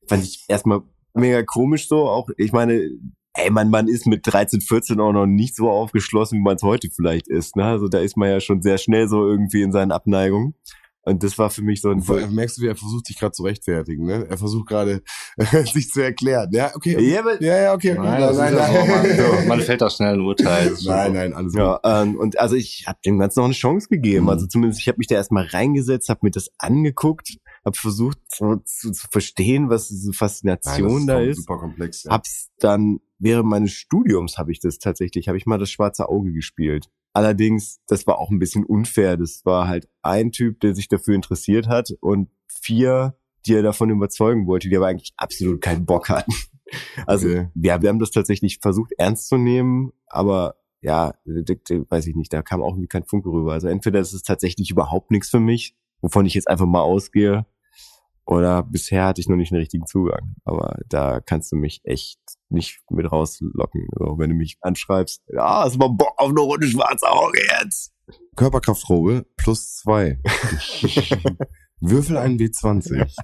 Fand ich erstmal mega komisch so. Auch, ich meine, ey, man, man ist mit 13, 14 auch noch nicht so aufgeschlossen, wie man es heute vielleicht ist. Ne? Also da ist man ja schon sehr schnell so irgendwie in seinen Abneigungen. Und das war für mich so ein. Merkst du, wie er versucht, sich gerade zu rechtfertigen, ne? Er versucht gerade, sich zu erklären. Ja, okay. Ja, aber- ja, ja, okay. Nein, das ist ja so, man, so, man fällt da schnell ein Urteil. Nein, nein, alles gut. Ja, ähm, und also ich habe dem Ganzen noch eine Chance gegeben. Mhm. Also zumindest ich habe mich da erstmal reingesetzt, habe mir das angeguckt, habe versucht so, zu, zu verstehen, was diese Nein, Faszination da ist. Super komplex. Ja. Hab's dann während meines Studiums habe ich das tatsächlich, habe ich mal das schwarze Auge gespielt. Allerdings, das war auch ein bisschen unfair. Das war halt ein Typ, der sich dafür interessiert hat und vier, die er davon überzeugen wollte, die aber eigentlich absolut keinen Bock hatten. Also Okay. ja, wir haben das tatsächlich versucht ernst zu nehmen, aber ja, weiß ich nicht, da kam auch irgendwie kein Funke rüber. Also entweder ist es tatsächlich überhaupt nichts für mich, wovon ich jetzt einfach mal ausgehe, oder bisher hatte ich noch nicht einen richtigen Zugang. Aber da kannst du mich echt nicht mit rauslocken. Also, wenn du mich anschreibst, ja, hast mal Bock auf eine Runde schwarze Auge jetzt? Körperkraftprobe plus zwei. Würfel einen W20.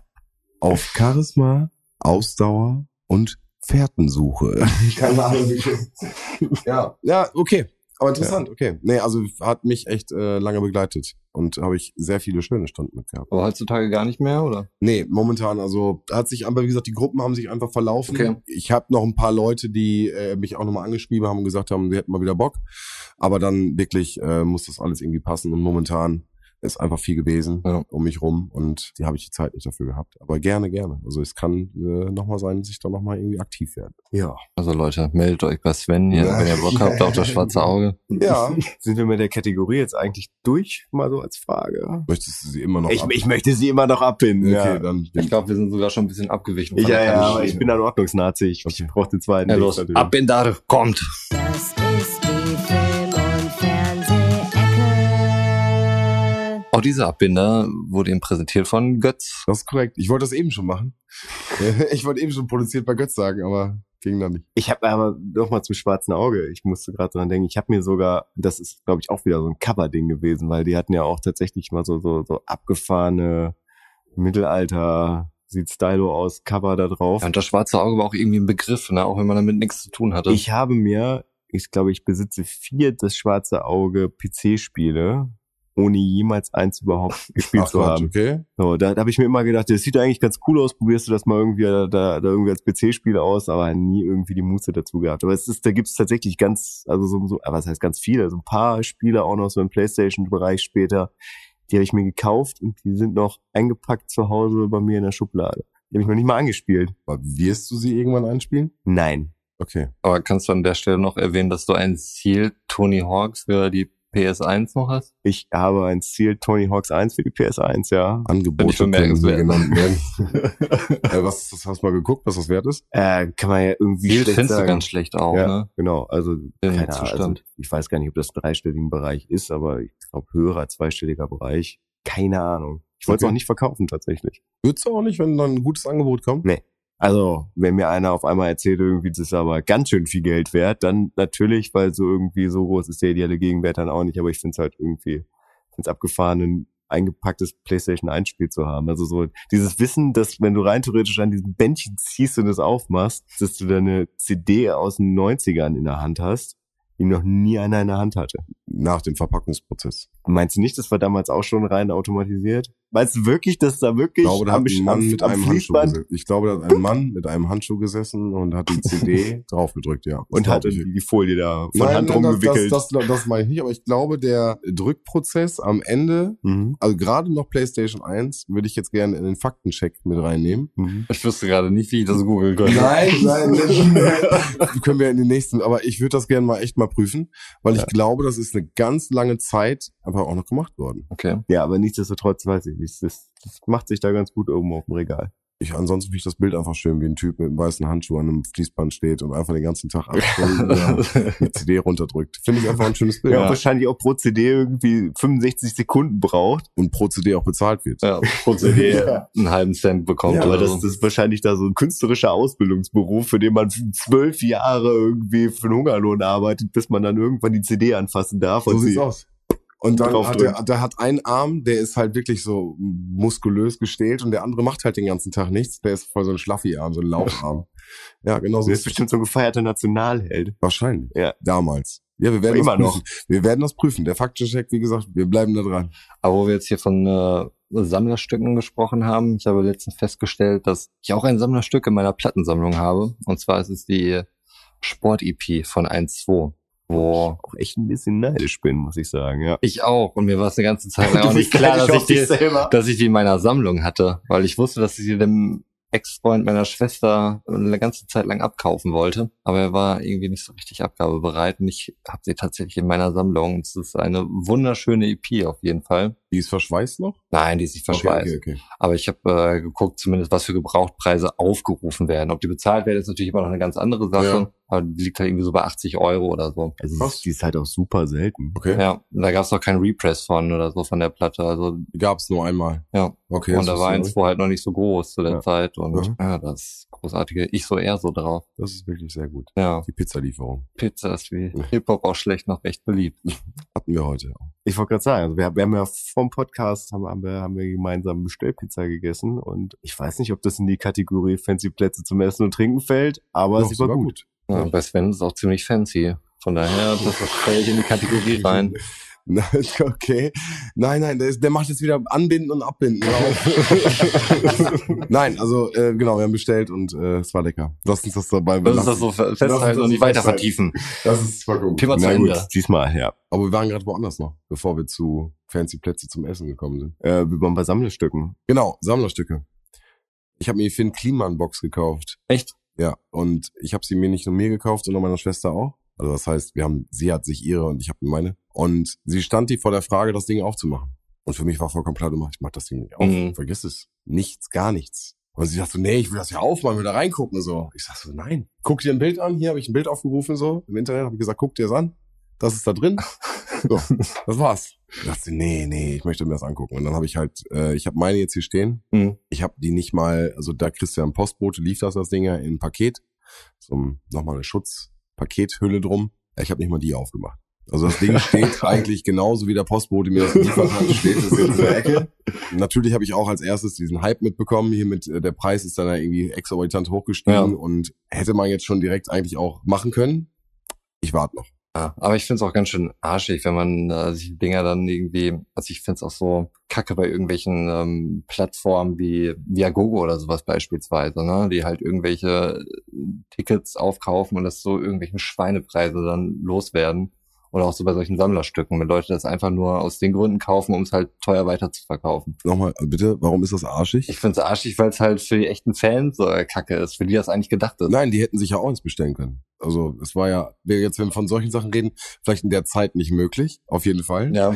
Auf Charisma, Ausdauer und Fährtensuche. Keine Ahnung. wie- ja, ja, okay. Aber interessant, okay. Nee, also hat mich echt äh, lange begleitet und habe ich sehr viele schöne Stunden mit gehabt. Aber heutzutage gar nicht mehr, oder? Nee, momentan, also hat sich aber, wie gesagt, die Gruppen haben sich einfach verlaufen. Okay. Ich habe noch ein paar Leute, die äh, mich auch nochmal angeschrieben haben und gesagt haben, sie hätten mal wieder Bock. Aber dann wirklich äh, muss das alles irgendwie passen. Und momentan ist einfach viel gewesen Ja. um mich rum und die habe ich die Zeit nicht dafür gehabt. Aber gerne, gerne. Also es kann äh, nochmal sein, dass ich da nochmal irgendwie aktiv werde. Ja. Also Leute, meldet euch bei Sven, hier, Ja. wenn ihr Bock habt auf das schwarze Auge. Ja. Sind wir mit der Kategorie jetzt eigentlich durch, mal so als Frage? Möchtest du sie immer noch Ich, ab- ich möchte sie immer noch abbinden. Okay, ja. dann Ich glaube, wir sind sogar schon ein bisschen abgewichen. Ja, ja, aber ich bin ein Ordnungsnazi. Ich, ich brauche den zweiten. Ja, los, natürlich. ab in da, kommt. Das Auch dieser Abbinder wurde ihm präsentiert von Götz. Das ist korrekt. Ich wollte das eben schon machen. Ich wollte eben schon produziert bei Götz sagen, aber ging dann nicht. Ich habe aber noch mal zum schwarzen Auge. Ich musste gerade dran denken. Ich habe mir sogar, das ist glaube ich auch wieder so ein Cover-Ding gewesen, weil die hatten ja auch tatsächlich mal so so so abgefahrene Mittelalter sieht stylo aus Cover da drauf. Ja, und das schwarze Auge war auch irgendwie ein Begriff, ne? auch wenn man damit nichts zu tun hatte. Ich habe mir, ich glaube, ich besitze vier das schwarze Auge PC-Spiele, ohne jemals eins überhaupt gespielt Ach, zu haben. okay. So, da, da habe ich mir immer gedacht, das sieht eigentlich ganz cool aus, probierst du das mal irgendwie da, da, da irgendwie als PC-Spiel aus, aber nie irgendwie die Muße dazu gehabt. Aber es ist, da gibt's tatsächlich ganz, also so, so aber was heißt ganz viele, so ein paar Spiele auch noch so im Playstation-Bereich später, die habe ich mir gekauft und die sind noch eingepackt zu Hause bei mir in der Schublade. Die habe ich noch nicht mal angespielt. Aber wirst du sie irgendwann einspielen? Nein. Okay. Aber kannst du an der Stelle noch erwähnen, dass du ein Ziel Tony Hawks für die PS1 noch hast? Ich habe ein Ziel Tony Hawks 1 für die PS1, ja. Angebote können bemerkenswert. genannt werden. äh, was ist das? Hast du mal geguckt, was das wert ist? Äh, kann man ja irgendwie Ziel schlecht findest du sagen. ganz schlecht auch, ja, ne? genau. Also, Im keine Ahnung, also, Zustand. ich weiß gar nicht, ob das im dreistelligen Bereich ist, aber ich glaube, höherer zweistelliger Bereich. Keine Ahnung. Ich wollte es Okay. auch nicht verkaufen, tatsächlich. Würdest du auch nicht, wenn dann ein gutes Angebot kommt? Nee. Also, wenn mir einer auf einmal erzählt, irgendwie, das ist aber ganz schön viel Geld wert, dann natürlich, weil so irgendwie so groß ist der ideale Gegenwert dann auch nicht, aber ich finde es halt irgendwie, finde es abgefahren, ein eingepacktes PlayStation 1 Spiel zu haben. Also so dieses Wissen, dass wenn du rein theoretisch an diesem Bändchen ziehst und es aufmachst, dass du da eine CD aus den 90ern in der Hand hast, die noch nie einer in der Hand hatte. Nach dem Verpackungsprozess. Meinst du nicht, das war damals auch schon rein automatisiert? Meinst du wirklich, dass da wirklich Ich glaube, da am, hat ein Mann mit einem Handschuh gesessen. Ich glaube, da hat ein Mann mit einem Handschuh gesessen und hat die CD draufgedrückt, ja. Und ich. die, Folie da von Nein, Hand nein, das, rumgewickelt? das, das, das meine ich nicht, aber ich glaube, der Drückprozess am Ende, mhm. also gerade noch PlayStation 1, würde ich jetzt gerne in den Faktencheck mit reinnehmen. Mhm. Ich wüsste gerade nicht, wie ich das googeln könnte. Nein, nein, nein. können wir in den nächsten, aber ich würde das gerne mal echt mal prüfen, weil ich glaube, das ist eine ganz lange Zeit einfach auch noch gemacht worden. Okay. Ja, aber nichtsdestotrotz weiß ich nicht. Das, das macht sich da ganz gut oben auf dem Regal. Ich, ansonsten finde ich das Bild einfach schön, wie ein Typ mit einem weißen Handschuh an einem Fließband steht und einfach den ganzen Tag acht Stunden ja, die CD runterdrückt. Finde ich einfach ein schönes Bild. Ja, wahrscheinlich auch pro CD irgendwie 65 Sekunden braucht. Und pro CD auch bezahlt wird. Ja, pro CD einen halben Cent bekommt. Ja, aber das, das ist wahrscheinlich da so ein künstlerischer Ausbildungsberuf, für den man zwölf Jahre irgendwie für einen Hungerlohn arbeitet, bis man dann irgendwann die CD anfassen darf. So und sieht's sie aus. Und dann hat drückt. er, der hat einen Arm, der ist halt wirklich so muskulös gestählt und der andere macht halt den ganzen Tag nichts. Der ist voll so ein Schlaffi-Arm, so ein Laufarm. ja, genau so. Der ist bestimmt so ein gefeierter Nationalheld. Wahrscheinlich. Ja. Damals. Ja, wir werden Immer das noch. prüfen. Wir werden das prüfen. Der Faktencheck, wie gesagt, wir bleiben da dran. Aber wo wir jetzt hier von äh, Sammlerstücken gesprochen haben, ich habe letztens festgestellt, dass ich auch ein Sammlerstück in meiner Plattensammlung habe. Und zwar ist es die Sport-EP von 1-2, wo Auch echt ein bisschen neidisch bin, muss ich sagen, ja. ich auch, und mir war es eine ganze Zeit lang auch nicht klar, dass ich, die, selber. dass ich die in meiner Sammlung hatte, weil ich wusste, dass ich sie dem Ex-Freund meiner Schwester eine ganze Zeit lang abkaufen wollte, aber er war irgendwie nicht so richtig abgabebereit und ich habe sie tatsächlich in meiner Sammlung. Es ist eine wunderschöne EP auf jeden Fall. Die ist verschweißt noch? Nein, die ist nicht verschweißt. Okay, okay, okay. Aber ich habe äh, geguckt, zumindest was für Gebrauchtpreise aufgerufen werden. Ob die bezahlt werden, ist natürlich immer noch eine ganz andere Sache. Ja. Aber die liegt halt irgendwie so bei 80 Euro oder so. Also ist, die ist halt auch super selten. Okay. Ja, da gab es auch keinen Repress von oder so von der Platte. Also Die gab's nur einmal. ja, Okay. und da war eins wo halt noch nicht so groß zu der Ja. Zeit. Und Mhm. ja, das großartige, ich so eher so drauf. Das ist wirklich sehr gut. Ja, Die Pizzalieferung Pizza ist wie Mhm. Hip-Hop auch schlecht noch recht beliebt. hatten wir heute. Ich wollte gerade sagen, also wir, wir haben ja vom Podcast haben, haben, wir, haben wir gemeinsam Bestellpizza gegessen und ich weiß nicht, ob das in die Kategorie Fancy Plätze zum Essen und Trinken fällt, aber Doch, sie war sogar gut. Ja, bei Sven ist es auch ziemlich fancy. Von daher, das fällt in die Kategorie rein. Okay. Nein, nein, der, ist, der macht jetzt wieder Anbinden und Abbinden. Nein, also äh, genau, wir haben bestellt und äh, es war lecker. Lass uns das dabei Das ist belassen. das so fe- Lass uns festhalten das und nicht weiter vertiefen. Das ist vollkommen Thema zu Na gut, Ende. diesmal, ja. Aber wir waren gerade woanders noch, bevor wir zu fancy Plätze zum Essen gekommen sind. Äh, wir waren bei Sammlerstücken. Genau, Sammlerstücke. Ich habe mir die Finn Kliman Box gekauft. Echt? Ja, und ich habe sie mir nicht nur mir gekauft, sondern meiner Schwester auch. Also das heißt, wir haben, sie hat sich ihre und ich habe meine. Und sie stand die vor der Frage, das Ding aufzumachen. Und für mich war vollkommen klar, du mach, ich mach das Ding nicht auf. Mhm. Vergiss es. Nichts, gar nichts. Und sie sagt so, nee, ich will das ja aufmachen, will da reingucken so. Ich sag so, nein. Guck dir ein Bild an. Hier habe ich ein Bild aufgerufen so im Internet, habe ich gesagt, guck dir das an. Das ist da drin. So, das war's. Ich dachte, nee, nee, ich möchte mir das angucken. Und dann habe ich halt, äh, ich habe meine jetzt hier stehen. Mhm. Ich habe die nicht mal, also da kriegst du ja ein Postbote, lief das das Ding ja in ein Paket. So nochmal eine Schutzpakethülle drum. Ich habe nicht mal die aufgemacht. Also das Ding steht eigentlich genauso wie der Postbote mir das geliefert hat, steht es in der Ecke. Natürlich habe ich auch als erstes diesen Hype mitbekommen. Hier mit äh, der Preis ist dann ja irgendwie exorbitant hochgestiegen Ja. und hätte man jetzt schon direkt eigentlich auch machen können. Ich warte noch. Ja, aber ich find's auch ganz schön arschig, wenn man äh, sich Dinger dann irgendwie, also ich find's auch so kacke bei irgendwelchen ähm, Plattformen wie Viagogo oder sowas beispielsweise, ne, die halt irgendwelche äh, Tickets aufkaufen und das so irgendwelchen Schweinepreise dann loswerden. Oder auch so bei solchen Sammlerstücken, wenn Leute das einfach nur aus den Gründen kaufen, um es halt teuer weiter zu verkaufen. Nochmal, äh, bitte, warum ist das arschig? Ich find's arschig, weil es halt für die echten Fans so äh, kacke ist, für die das eigentlich gedacht ist. Nein, die hätten sich ja auch eins bestellen können. Also es war ja, wäre jetzt, wenn wir von solchen Sachen reden, vielleicht in der Zeit nicht möglich, auf jeden Fall. Ja,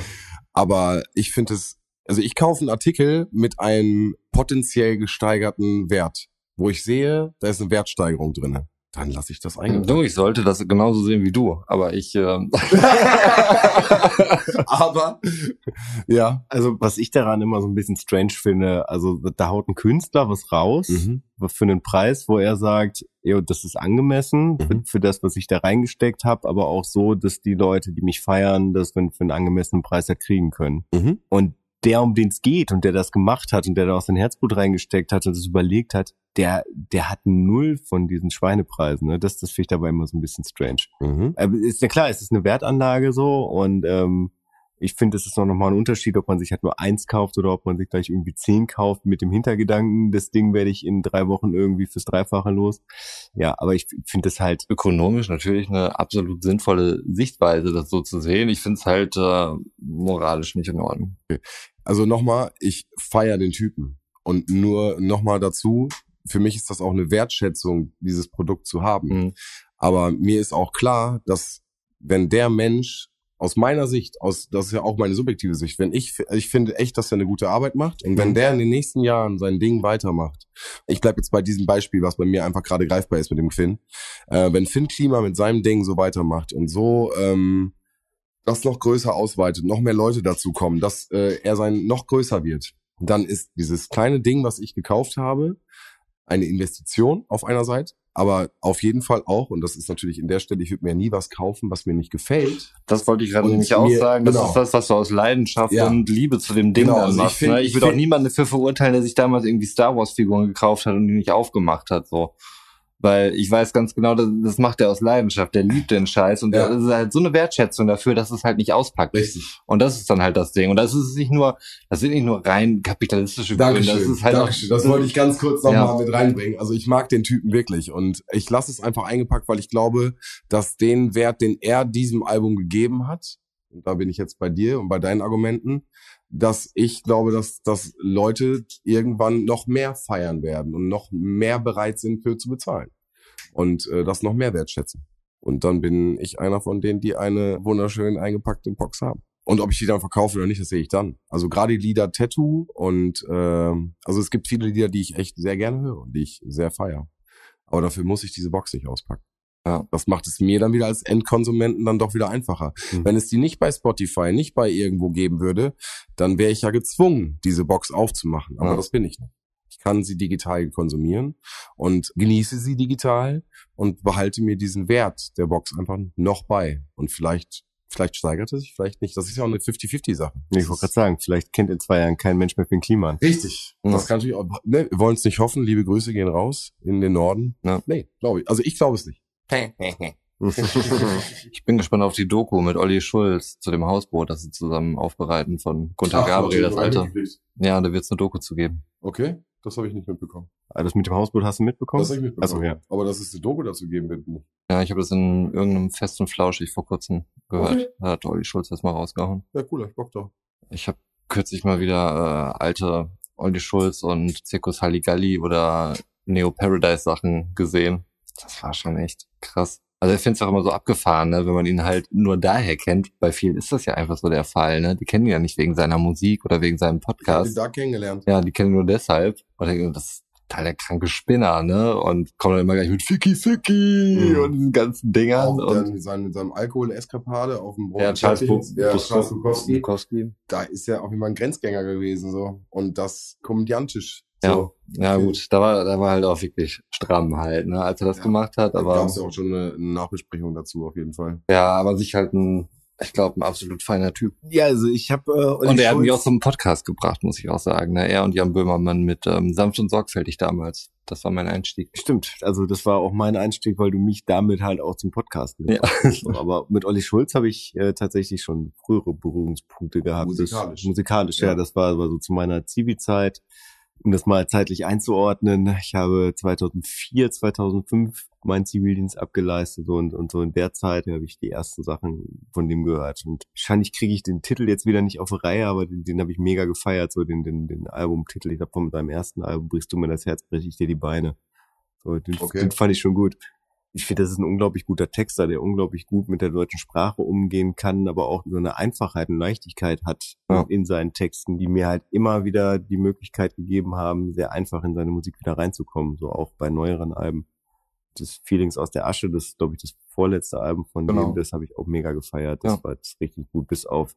Aber ich finde es, also ich kaufe einen Artikel mit einem potenziell gesteigerten Wert, wo ich sehe, da ist eine Wertsteigerung drinne. Dann lasse ich das ein. du, ich sollte das genauso sehen wie du, aber ich, ähm, Aber ja. Also was ich daran immer so ein bisschen strange finde, also da haut ein Künstler was raus Mhm. für einen Preis, wo er sagt, jo, das ist angemessen für, Mhm. für das, was ich da reingesteckt habe, aber auch so, dass die Leute, die mich feiern, das für, für einen angemessenen Preis halt kriegen können. Mhm. Und der, um den es geht und der das gemacht hat und der da auch sein Herzblut reingesteckt hat und das überlegt hat, der, der hat null von diesen Schweinepreisen. Ne? Das, das finde ich dabei immer so ein bisschen strange. Mhm. Aber ist ja klar, es ist eine Wertanlage so und ähm, ich finde, es ist noch mal ein Unterschied, ob man sich halt nur eins kauft oder ob man sich gleich irgendwie zehn kauft mit dem Hintergedanken, das Ding werde ich in drei Wochen irgendwie fürs Dreifache los. Ja, aber ich finde das halt, ökonomisch natürlich eine absolut sinnvolle Sichtweise, das so zu sehen. Ich finde es halt äh, moralisch nicht in Ordnung. Also nochmal, ich feier den Typen. Und nur nochmal dazu, für mich ist das auch eine Wertschätzung, dieses Produkt zu haben. Mhm. Aber mir ist auch klar, dass wenn der Mensch aus meiner Sicht, aus das ist ja auch meine subjektive Sicht, wenn ich ich finde echt, dass er eine gute Arbeit macht und wenn der in den nächsten Jahren sein Ding weitermacht. Ich bleib jetzt bei diesem Beispiel, was bei mir einfach gerade greifbar ist mit dem Finn. Äh, wenn Finn Klima mit seinem Ding so weitermacht und so ähm, das noch größer ausweitet, noch mehr Leute dazu kommen, dass äh, er sein noch größer wird, dann ist dieses kleine Ding, was ich gekauft habe, eine Investition auf einer Seite, aber auf jeden Fall auch, und das ist natürlich in der Stelle, ich würde mir nie was kaufen, was mir nicht gefällt. Das wollte ich gerade nämlich auch sagen. Das genau. ist das, was du aus Leidenschaft Ja. und Liebe zu dem Ding Genau, dann also ich machst. ne? ich ich würde auch niemanden dafür verurteilen, der sich damals irgendwie Star Wars Figuren gekauft hat und die nicht aufgemacht hat, so. Weil ich weiß ganz genau, das, das macht er aus Leidenschaft. Der liebt den Scheiß und Ja. das ist halt so eine Wertschätzung dafür, dass es halt nicht auspackt. Richtig. Und das ist dann halt das Ding. Und das ist nicht nur, das sind nicht nur rein kapitalistische Gründe. Dankeschön. Das ist halt Dankeschön. auch, Das wollte ich ganz kurz nochmal Ja. mal mit reinbringen. Also ich mag den Typen wirklich und ich lasse es einfach eingepackt, weil ich glaube, dass den Wert, den er diesem Album gegeben hat, und da bin ich jetzt bei dir und bei deinen Argumenten, dass ich glaube, dass, dass Leute irgendwann noch mehr feiern werden und noch mehr bereit sind für zu bezahlen und äh, das noch mehr wertschätzen. Und dann bin ich einer von denen, die eine wunderschön eingepackte Box haben. Und ob ich die dann verkaufe oder nicht, das sehe ich dann. Also gerade die Lieder Tattoo und ähm, also es gibt viele Lieder, die ich echt sehr gerne höre und die ich sehr feiere. Aber dafür muss ich diese Box nicht auspacken. Ja. Das macht es mir dann wieder als Endkonsumenten dann doch wieder einfacher. Mhm. Wenn es die nicht bei Spotify, nicht bei irgendwo geben würde, dann wäre ich ja gezwungen, diese Box aufzumachen. Aber Ja. das bin ich nicht. Ich kann sie digital konsumieren und genieße sie digital und behalte mir diesen Wert der Box einfach noch bei. Und vielleicht, vielleicht steigert es sich, vielleicht nicht. Das ist ja auch eine 50-50-Sache. Nee, ich wollte gerade sagen, vielleicht kennt in zwei Jahren kein Mensch mehr Finn Kliman. Richtig. Ja. Das kann natürlich auch, ne, wir wollen es nicht hoffen. Liebe Grüße gehen raus in den Norden. Ja. Nee, glaube ich. Also ich glaube es nicht. Ich bin gespannt auf die Doku mit Olli Schulz zu dem Hausboot, das sie zusammen aufbereiten von Gunter Ach, Gabriel, das alte. Ja, da wird es eine Doku zu geben. Okay, das habe ich nicht mitbekommen. Ah, Das mit dem Hausboot hast du mitbekommen? Das habe ich mitbekommen. Also, ja. Aber dass es eine Doku dazu geben wird. nicht. Ja, ich habe das in irgendeinem Fest und Flauschig vor kurzem gehört. Okay. Da hat Olli Schulz das mal rausgehauen. Ja, cool, hab ich Bock drauf. Ich habe kürzlich mal wieder äh, alte Olli Schulz und Zirkus Halligalli oder Neo Paradise Sachen gesehen. Das war schon echt krass. Also ich finde es auch immer so abgefahren, ne? wenn man ihn halt nur daher kennt. Bei vielen ist das ja einfach so der Fall. Ne? Die kennen ihn ja nicht wegen seiner Musik oder wegen seinem Ich hab ihn Podcast. da kennengelernt. Ja, die kennen ihn nur deshalb. Und denken, das ist total der kranke Spinner, ne? Und kommen dann immer gleich mit Ficky Ficky Mhm. und diesen ganzen Dingern. Auch dann Und mit seinem, mit seinem Alkohol-Eskapade auf dem ja, Charles, ja, Charles. Bukowski. Da ist ja auch immer ein Grenzgänger gewesen, so. Und das komödiantisch. Ja, So. ja gut, da war, da war halt auch wirklich stramm halt, ne, als er das Ja. gemacht hat. Da Aber gab es ja auch schon eine, Nachbesprechung dazu, auf jeden Fall. ja, aber sich halt ein, ich glaube, ein absolut feiner Typ. Ja, also ich habe äh, und er hat mich auch zum Podcast gebracht, muss ich auch sagen. Ne? Er und Jan Böhmermann mit ähm, Sanft und Sorgfältig damals. Das war mein Einstieg. Stimmt, also das war auch mein Einstieg, weil du mich damit halt auch zum Podcast Ja. hast. Aber mit Olli Schulz habe ich äh, tatsächlich schon frühere Berührungspunkte gehabt. Musikalisch. Das, musikalisch, ja. Ja. Das war aber so zu meiner Zivi-Zeit. Um das mal zeitlich einzuordnen, ich habe 2004, 2005 meinen Zivildienst abgeleistet und, und so in der Zeit habe ich die ersten Sachen von dem gehört. Und wahrscheinlich kriege ich den Titel jetzt wieder nicht auf Reihe, aber den, den habe ich mega gefeiert, so den, den, den Albumtitel. Ich glaube, von seinem ersten Album brichst du mir das Herz, brech ich dir die Beine. So, den, Okay. den fand ich schon gut. Ich finde, das ist ein unglaublich guter Texter, der unglaublich gut mit der deutschen Sprache umgehen kann, aber auch so eine Einfachheit und Leichtigkeit hat Ja. in seinen Texten, die mir halt immer wieder die Möglichkeit gegeben haben, sehr einfach in seine Musik wieder reinzukommen, so auch bei neueren Alben. Das Feelings aus der Asche, das ist, glaube ich, das vorletzte Album von Genau. dem, das habe ich auch mega gefeiert. Das Ja. war das richtig gut, bis auf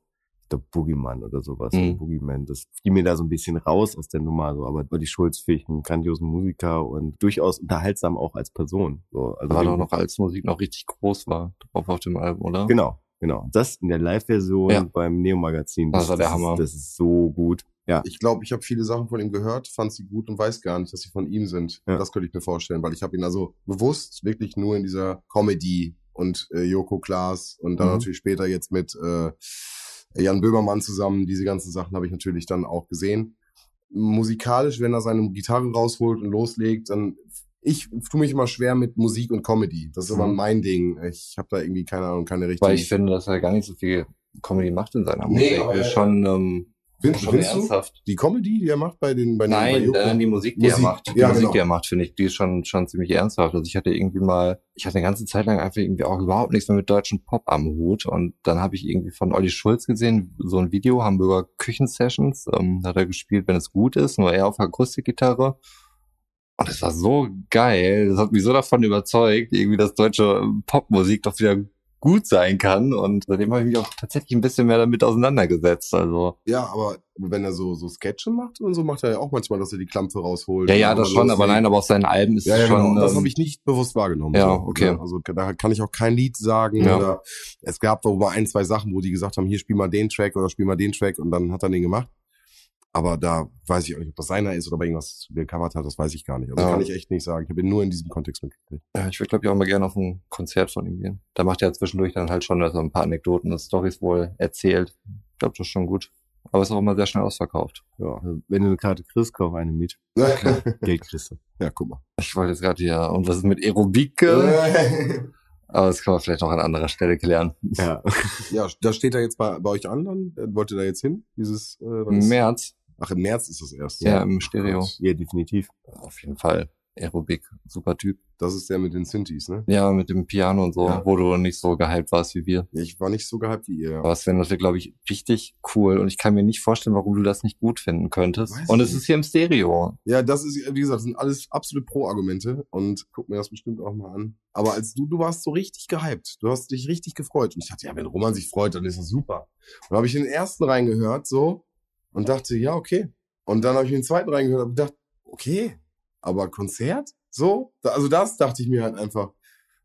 der Boogeyman oder sowas, Mhm. Boogeyman. Das fiel mir da so ein bisschen raus aus der Nummer, so. Aber die Schulz finde ich einen grandiosen Musiker und durchaus unterhaltsam auch als Person. So, also War doch noch, als Musik noch richtig groß war, drauf auf dem Album, oder? Genau, genau. Das in der Live-Version Ja. beim Neo-Magazin. Das war der ist, Hammer. Das ist so gut. Ja. Ich glaube, ich habe viele Sachen von ihm gehört, fand sie gut und weiß gar nicht, dass sie von ihm sind. Ja. Das könnte ich mir vorstellen, weil ich habe ihn also bewusst wirklich nur in dieser Comedy und äh, Joko Klaas und dann Mhm. natürlich später jetzt mit äh, Jan Böhmermann zusammen. Diese ganzen Sachen habe ich natürlich dann auch gesehen. Musikalisch, wenn er seine Gitarre rausholt und loslegt, dann ich tue mich immer schwer mit Musik und Comedy. Das ist aber Mhm. mein Ding. Ich habe da irgendwie keine Ahnung, keine richtige. Weil ich finde, dass er gar nicht so viel Comedy macht in seiner Nee, Musik. aber ist er- schon, ähm, Findest- findest du? ernsthaft. die Comedy, die er macht bei den bei den bei Nein, Joko? äh, die Musik, die er Musik, macht. Die ja, Musik, genau. die er macht, finde ich, die ist schon, schon ziemlich ernsthaft. Also ich hatte irgendwie mal, ich hatte eine ganze Zeit lang einfach irgendwie auch überhaupt nichts mehr mit deutschen Pop am Hut. Und dann habe ich irgendwie von Olli Schulz gesehen, so ein Video, Hamburger Küchensessions, ähm, da hat er gespielt, wenn es gut ist, nur er auf Akustikgitarre. Und es war so geil, das hat mich so davon überzeugt, irgendwie, dass deutsche Popmusik doch wieder gut sein kann. Und seitdem habe ich mich auch tatsächlich ein bisschen mehr damit auseinandergesetzt. Also Ja, aber wenn er so, so Sketche macht und so, macht er ja auch manchmal, dass er die Klampfe rausholt. ja, ja, das schon, aber nein, aber auf seinen Alben ist Ja, ja, schon. genau. Das ähm, habe ich nicht bewusst wahrgenommen. ja, so, okay. ne? Also da kann ich auch kein Lied sagen. Ja. Oder es gab mal ein, zwei Sachen, wo die gesagt haben, hier spiel mal den Track oder spiel mal den Track und dann hat er den gemacht. Aber da weiß ich auch nicht, ob das seiner ist oder ob er irgendwas gecovert hat, das weiß ich gar nicht. Also Ja. kann ich echt nicht sagen. Ich habe ihn nur in diesem Kontext mitgekriegt. Ja, ich würde, glaube ich, auch mal gerne auf ein Konzert von ihm gehen. Da macht er zwischendurch dann halt schon so ein paar Anekdoten, das Stories wohl erzählt. Ich glaube, das ist schon gut. Aber ist auch immer sehr schnell ausverkauft. Ja, also wenn du eine Karte kriegst, kauf eine mit. Geld kriegst du. ja, guck mal. Ich wollte jetzt gerade hier, und was ist mit Aerobik? Aber das kann man vielleicht noch an anderer Stelle klären. Ja. ja, da steht er jetzt bei, bei euch an, dann äh, wollt ihr da jetzt hin? Dieses äh, was Im März, Ach, im März ist das erst. ja, im Stereo. ja, definitiv. Auf jeden Fall. Aerobik, super Typ. Das ist der mit den Synthes, ne? Ja, mit dem Piano und so, Ja. wo du nicht so gehypt warst wie wir. Ich war nicht so gehypt wie ihr. Aber Sven, das wird, glaube ich, richtig cool. Und ich kann mir nicht vorstellen, warum du das nicht gut finden könntest. Weiß und es ist hier im Stereo. Ja, das ist, wie gesagt, sind alles absolut Pro-Argumente und guck mir das bestimmt auch mal an. Aber als du, du warst so richtig gehypt. Du hast dich richtig gefreut. Und ich dachte, ja, wenn Roman sich freut, dann ist das super. Und da habe ich den ersten reingehört, so, und dachte, ja, okay. Und dann habe ich den zweiten reingehört und gedacht, okay, aber Konzert? So? Also das dachte ich mir halt einfach.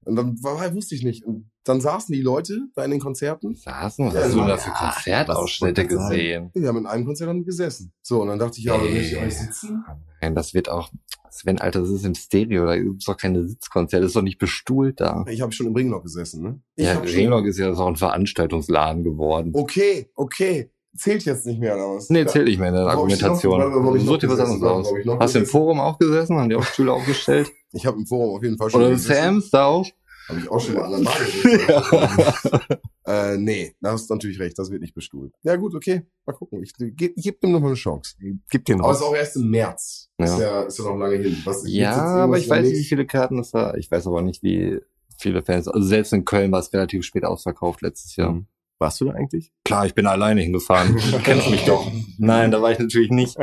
Und dann war, wusste ich nicht. Und dann saßen die Leute da in den Konzerten. Saßen, was Ja, hast du da für ja, Konzertausschnitte gesehen? Die haben in einem Konzert dann gesessen. So, und dann dachte ich, ja, aber möchte ich euch sitzen? Nein, das wird auch, Sven, Alter, das ist im Stereo, da gibt's doch keine Sitzkonzerte, das ist doch nicht bestuhlt da. Ich habe schon im Ringlock gesessen, ne? Ich ja, hab schon- Ringlock ist ja so ein Veranstaltungsladen geworden. Okay, okay. Zählt jetzt nicht mehr, oder was? Nee, zählt nicht mehr in der hab ich Argumentation. noch- ich noch Such dir was anderes aus. Noch Hast du im? Forum auch gesessen? Haben die auch Stühle aufgestellt? Ich habe im Forum auf jeden Fall schon Oder im. Sam's da auch? Habe ich auch schon mal an der gesessen. äh, nee, da hast du natürlich recht, das wird nicht bestuhlt. Ja gut, okay, mal gucken. Ich, ich gebe dem noch mal eine Chance. Gib dir Aber es noch. ist auch erst im März. Ja. Ist, ja, ist ja noch lange hin. Was, Ja, aber ich weiß nicht, wie viele Karten es da. Ich weiß aber nicht, wie viele Fans. Also selbst in Köln war es relativ spät ausverkauft letztes Jahr. Mhm. Warst du da eigentlich? Klar, ich bin alleine hingefahren. Du kennst mich doch. Nein, da war ich natürlich nicht.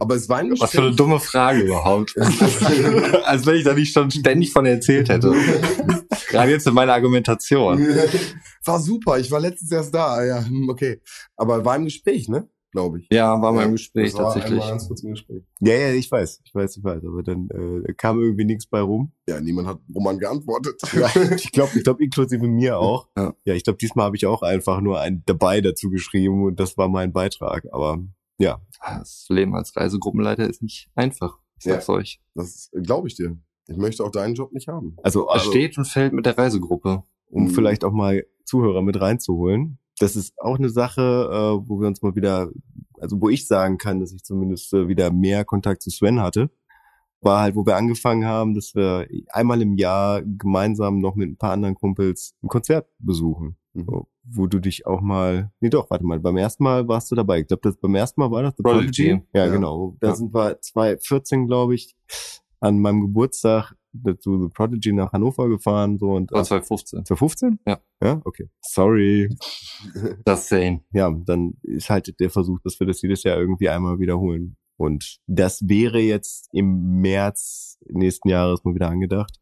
Aber es war ein Was für eine dumme Frage überhaupt. Als wenn ich da nicht schon ständig von erzählt hätte. Gerade jetzt in meiner Argumentation. war super, ich war letztens erst da. Ja, hm, okay. Aber war im Gespräch, ne? Glaube ich. Ja, war mal im Gespräch das war tatsächlich. Einmal ganz kurz im Gespräch. Ja, ja, ich weiß. Ich weiß, ich weiß. Aber dann äh, kam irgendwie nichts bei rum. Ja, niemand hat Roman geantwortet. Ja, ich glaube, ich glaube inklusive mir auch. Ja. Ja, ich glaube, diesmal habe ich auch einfach nur ein dabei dazu geschrieben und das war mein Beitrag. Aber ja, Das Leben als Reisegruppenleiter ist nicht einfach. Ich sag's euch. Das glaube ich dir. Ich möchte auch deinen Job nicht haben. also, Es also steht und fällt mit der Reisegruppe. um vielleicht auch mal Zuhörer mit reinzuholen. Das ist auch eine Sache, äh, wo wir uns mal wieder, also wo ich sagen kann, dass ich zumindest äh, wieder mehr Kontakt zu Sven hatte, war halt, wo wir angefangen haben, dass wir einmal im Jahr gemeinsam noch mit ein paar anderen Kumpels ein Konzert besuchen. Mhm. Wo du dich auch mal, nee doch, warte mal, beim ersten Mal warst du dabei. Ich glaube, das beim ersten Mal war das The Prodigy. Prodigy. Ja, Ja. genau. Da Ja. sind wir 2014, glaube ich, an meinem Geburtstag zu The Prodigy nach Hannover gefahren, so und Oder 2015. 2015? Ja. Ja, okay. Sorry. Das sehen. Ja, dann ist halt der Versuch, dass wir das jedes Jahr irgendwie einmal wiederholen. Und das wäre jetzt im März nächsten Jahres mal wieder angedacht,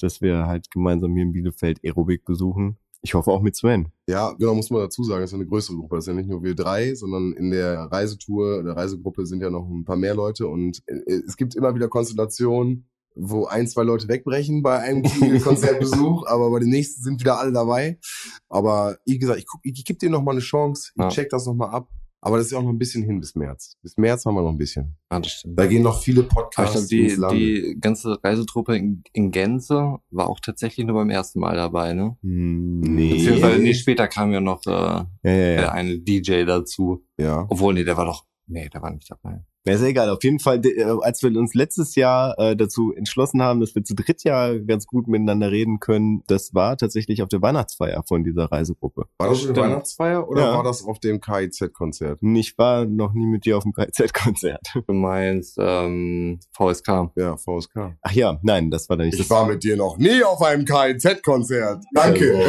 dass wir halt gemeinsam hier in Bielefeld Aerobik besuchen. Ich hoffe auch mit Sven. Ja, genau, muss man dazu sagen, es ist ja eine größere Gruppe. Das ist ja nicht nur wir drei, sondern in der Reisetour, der Reisegruppe sind ja noch ein paar mehr Leute und äh, es gibt immer wieder Konstellationen, wo ein, zwei Leute wegbrechen bei einem Konzertbesuch, aber bei den nächsten sind wieder alle dabei. Aber wie gesagt, ich, guck, ich, ich gebe dir noch mal eine Chance, ich Ja. check das noch mal ab. Aber das ist ja auch noch ein bisschen hin bis März. Bis März haben wir noch ein bisschen. Das stimmt. Da gehen noch viele Aber ich Podcasts glaube, die, die ganze Reisetruppe in, in Gänze war auch tatsächlich nur beim ersten Mal dabei, ne? Nee. Beziehungsweise, nee, später kam ja noch äh, Ja, ja, ja. eine DJ dazu. Ja. Obwohl, nee, der war doch, nee, der war nicht dabei. Ja, ist ja egal. Auf jeden Fall, äh, als wir uns letztes Jahr äh, dazu entschlossen haben, dass wir zu dritt ja ganz gut miteinander reden können, das war tatsächlich auf der Weihnachtsfeier von dieser Reisegruppe. War das schon eine. Weihnachtsfeier oder Ja. war das auf dem KIZ-Konzert? Ich war noch nie mit dir auf dem KZ-Konzert. Du meinst ähm, VSK. Ja, VSK. Ach ja, nein, das war da nicht. Ich das war mit dir noch nie auf einem KIZ-Konzert. Danke.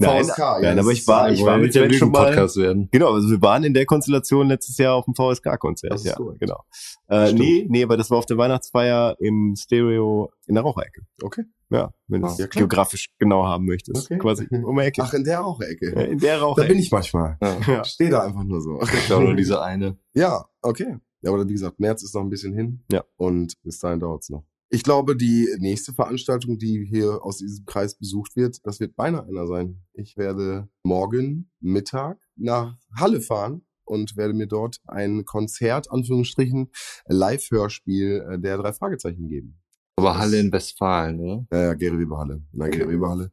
Nein, VSK, ja, nein, das aber ich war, ich war mit Sven schon mal. Podcast werden. Genau, also wir waren in der Konstellation letztes Jahr auf dem VSK-Konzert. Ja. gut. Oktober, genau. Äh, nee, nee, aber das war auf der Weihnachtsfeier im Stereo in der Raucherecke. Okay. Ja, wenn du Ah, es ja, geografisch genau haben möchtest. Okay. Quasi um die Ecke. Ach, in der Raucherecke. Ja, in der Da Raucherecke. bin ich manchmal. Ja. Ja. Ich stehe da einfach nur so. Ich glaube nur diese eine. Ja, okay. Ja, aber wie gesagt, März ist noch ein bisschen hin. Ja. Und bis dahin dauert's noch. Ich glaube, die nächste Veranstaltung, die hier aus diesem Kreis besucht wird, das wird beinahe einer sein. Ich werde morgen Mittag nach Halle fahren und werde mir dort ein Konzert, Anführungsstrichen, Live-Hörspiel äh, der drei Fragezeichen geben. Aber Halle in Westfalen, oder? Ja, ja, Gary Weber Halle. Na, Gary Weber Halle.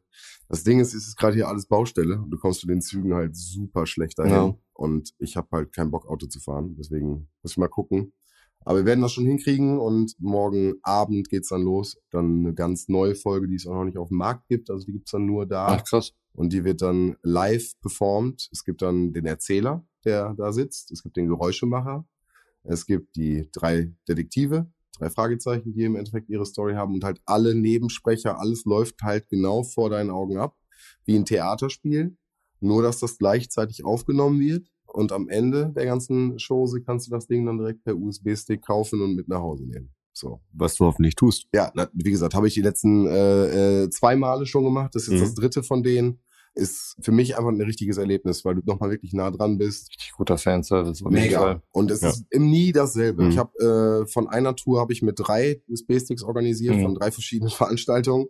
Das Ding ist, es ist gerade hier alles Baustelle und du kommst zu den Zügen halt super schlecht dahin. Ja. Und ich habe halt keinen Bock, Auto zu fahren. Deswegen muss ich mal gucken. Aber wir werden das schon hinkriegen und morgen Abend geht's dann los. Dann eine ganz neue Folge, die es auch noch nicht auf dem Markt gibt. Also die gibt's dann nur da. Ach, krass. Und die wird dann live performt. Es gibt dann den Erzähler, der da sitzt. Es gibt den Geräuschemacher. Es gibt die drei Detektive, drei Fragezeichen, die im Endeffekt ihre Story haben und halt alle Nebensprecher, alles läuft halt genau vor deinen Augen ab, wie ein Theaterspiel. Nur, dass das gleichzeitig aufgenommen wird. Und am Ende der ganzen Chose kannst du das Ding dann direkt per USB-Stick kaufen und mit nach Hause nehmen. So. Was du hoffentlich tust. Ja, na, wie gesagt, habe ich die letzten äh, äh, zwei Male schon gemacht. Das ist jetzt Mhm. das dritte von denen. Ist für mich einfach ein richtiges Erlebnis, weil du nochmal wirklich nah dran bist. Richtig guter Fanservice. Fall. Und es Ja. ist nie dasselbe. Mhm. Ich habe äh, von einer Tour habe ich mit drei USB-Sticks organisiert, Mhm. von drei verschiedenen Veranstaltungen.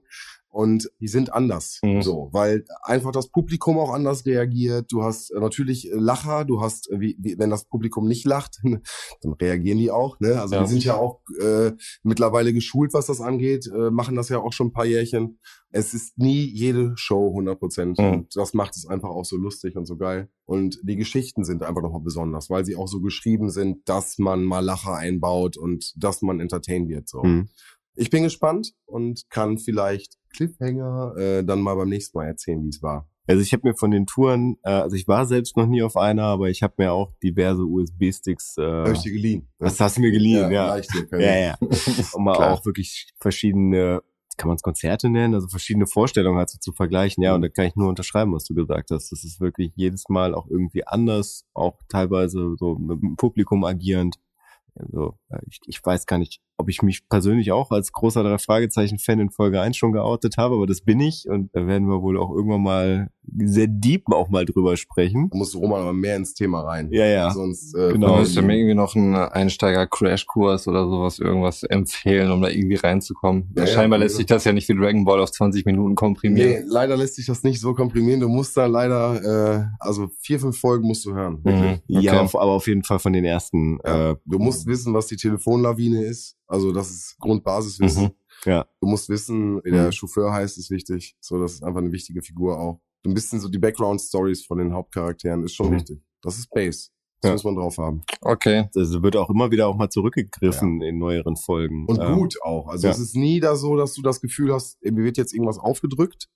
Und die sind anders, Mhm. so, weil einfach das Publikum auch anders reagiert. Du hast äh, natürlich äh, Lacher, du hast, äh, wie, wie, wenn das Publikum nicht lacht, dann reagieren die auch. Ne? Also Ja. wir sind ja auch äh, mittlerweile geschult, was das angeht, äh, machen das ja auch schon ein paar Jährchen. Es ist nie jede Show 100 Prozent. Mhm. Und das macht es einfach auch so lustig und so geil. Und die Geschichten sind einfach nochmal besonders, weil sie auch so geschrieben sind, dass man mal Lacher einbaut und dass man entertain wird. So. Mhm. Ich bin gespannt und kann vielleicht Cliffhanger äh, dann mal beim nächsten Mal erzählen, wie es war. Also ich habe mir von den Touren, äh, also ich war selbst noch nie auf einer, aber ich habe mir auch diverse USB-Sticks. Äh, Hab ich dir geliehen. das hast du mir geliehen, ja. leicht dir, Ja, ja. Um mal auch wirklich verschiedene, kann man es Konzerte nennen, also verschiedene Vorstellungen halt so zu vergleichen. Ja, und da kann ich nur unterschreiben, was du gesagt hast. Das ist wirklich jedes Mal auch irgendwie anders, auch teilweise so mit dem Publikum agierend. Also, äh, ich, ich weiß gar nicht, ob ich mich persönlich auch als großer drei Fragezeichen-Fan in Folge 1 schon geoutet habe, aber das bin ich und da werden wir wohl auch irgendwann mal sehr deep auch mal drüber sprechen. Da musst Roman aber mehr ins Thema rein. Ja, ja. Sonst äh, Genau. Die- mir irgendwie noch einen Einsteiger-Crashkurs oder sowas irgendwas empfehlen, um da irgendwie reinzukommen. Ja, ja, Scheinbar lässt also- sich das ja nicht wie Dragon Ball auf 20 Minuten Nee, komprimieren. leider lässt sich das nicht so komprimieren. Du musst da leider, äh, also vier, fünf Folgen musst du hören. wirklich. Mhm. Ja, Okay. auf, aber auf jeden Fall von den ersten. Ja. Äh, Du musst wissen, was die Telefonlawine ist. Also das ist Grundbasiswissen. Mhm. Ja. Du musst wissen, wie der Mhm. Chauffeur heißt, ist wichtig. So, das ist einfach eine wichtige Figur auch. So ein bisschen so die Background-Stories von den Hauptcharakteren ist schon Mhm. wichtig. Das ist Base. Das Ja. muss man drauf haben. Okay. also wird auch immer wieder auch mal zurückgegriffen in neueren Folgen. Und Ähm, gut auch. Also ja. es ist nie da so, dass du das Gefühl hast, mir wird jetzt irgendwas aufgedrückt.